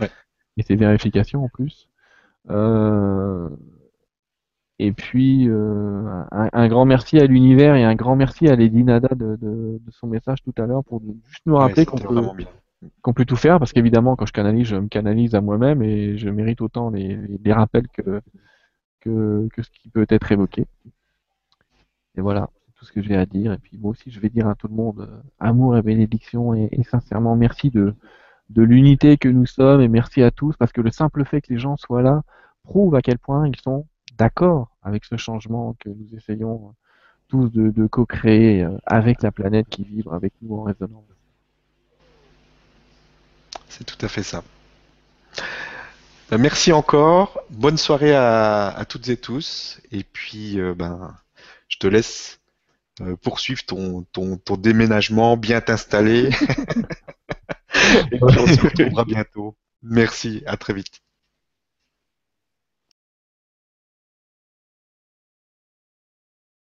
Ouais. Et ces vérifications en plus. Euh... Et puis, euh, un, un, grand merci à l'univers et un grand merci à Lady Nada de, de, de son message tout à l'heure pour juste nous rappeler ouais, qu'on peut, qu peut, tout faire, parce qu'évidemment, quand je canalise, je me canalise à moi-même et je mérite autant les, les rappels que, que, que ce qui peut être évoqué. Et voilà tout ce que j'ai à dire. Et puis moi aussi, je vais dire à tout le monde euh, amour et bénédiction et, sincèrement merci de, de l'unité que nous sommes et merci à tous parce que le simple fait que les gens soient là prouve à quel point ils sont d'accord avec ce changement que nous essayons tous de, co-créer euh, avec la planète qui vibre avec nous en résonance. C'est tout à fait ça. Ben, merci encore. Bonne soirée à, toutes et tous. Et puis, euh, ben, je te laisse euh, poursuivre ton, ton, ton, déménagement, bien t'installer. Et puis on se retrouvera bientôt. Merci, à très vite.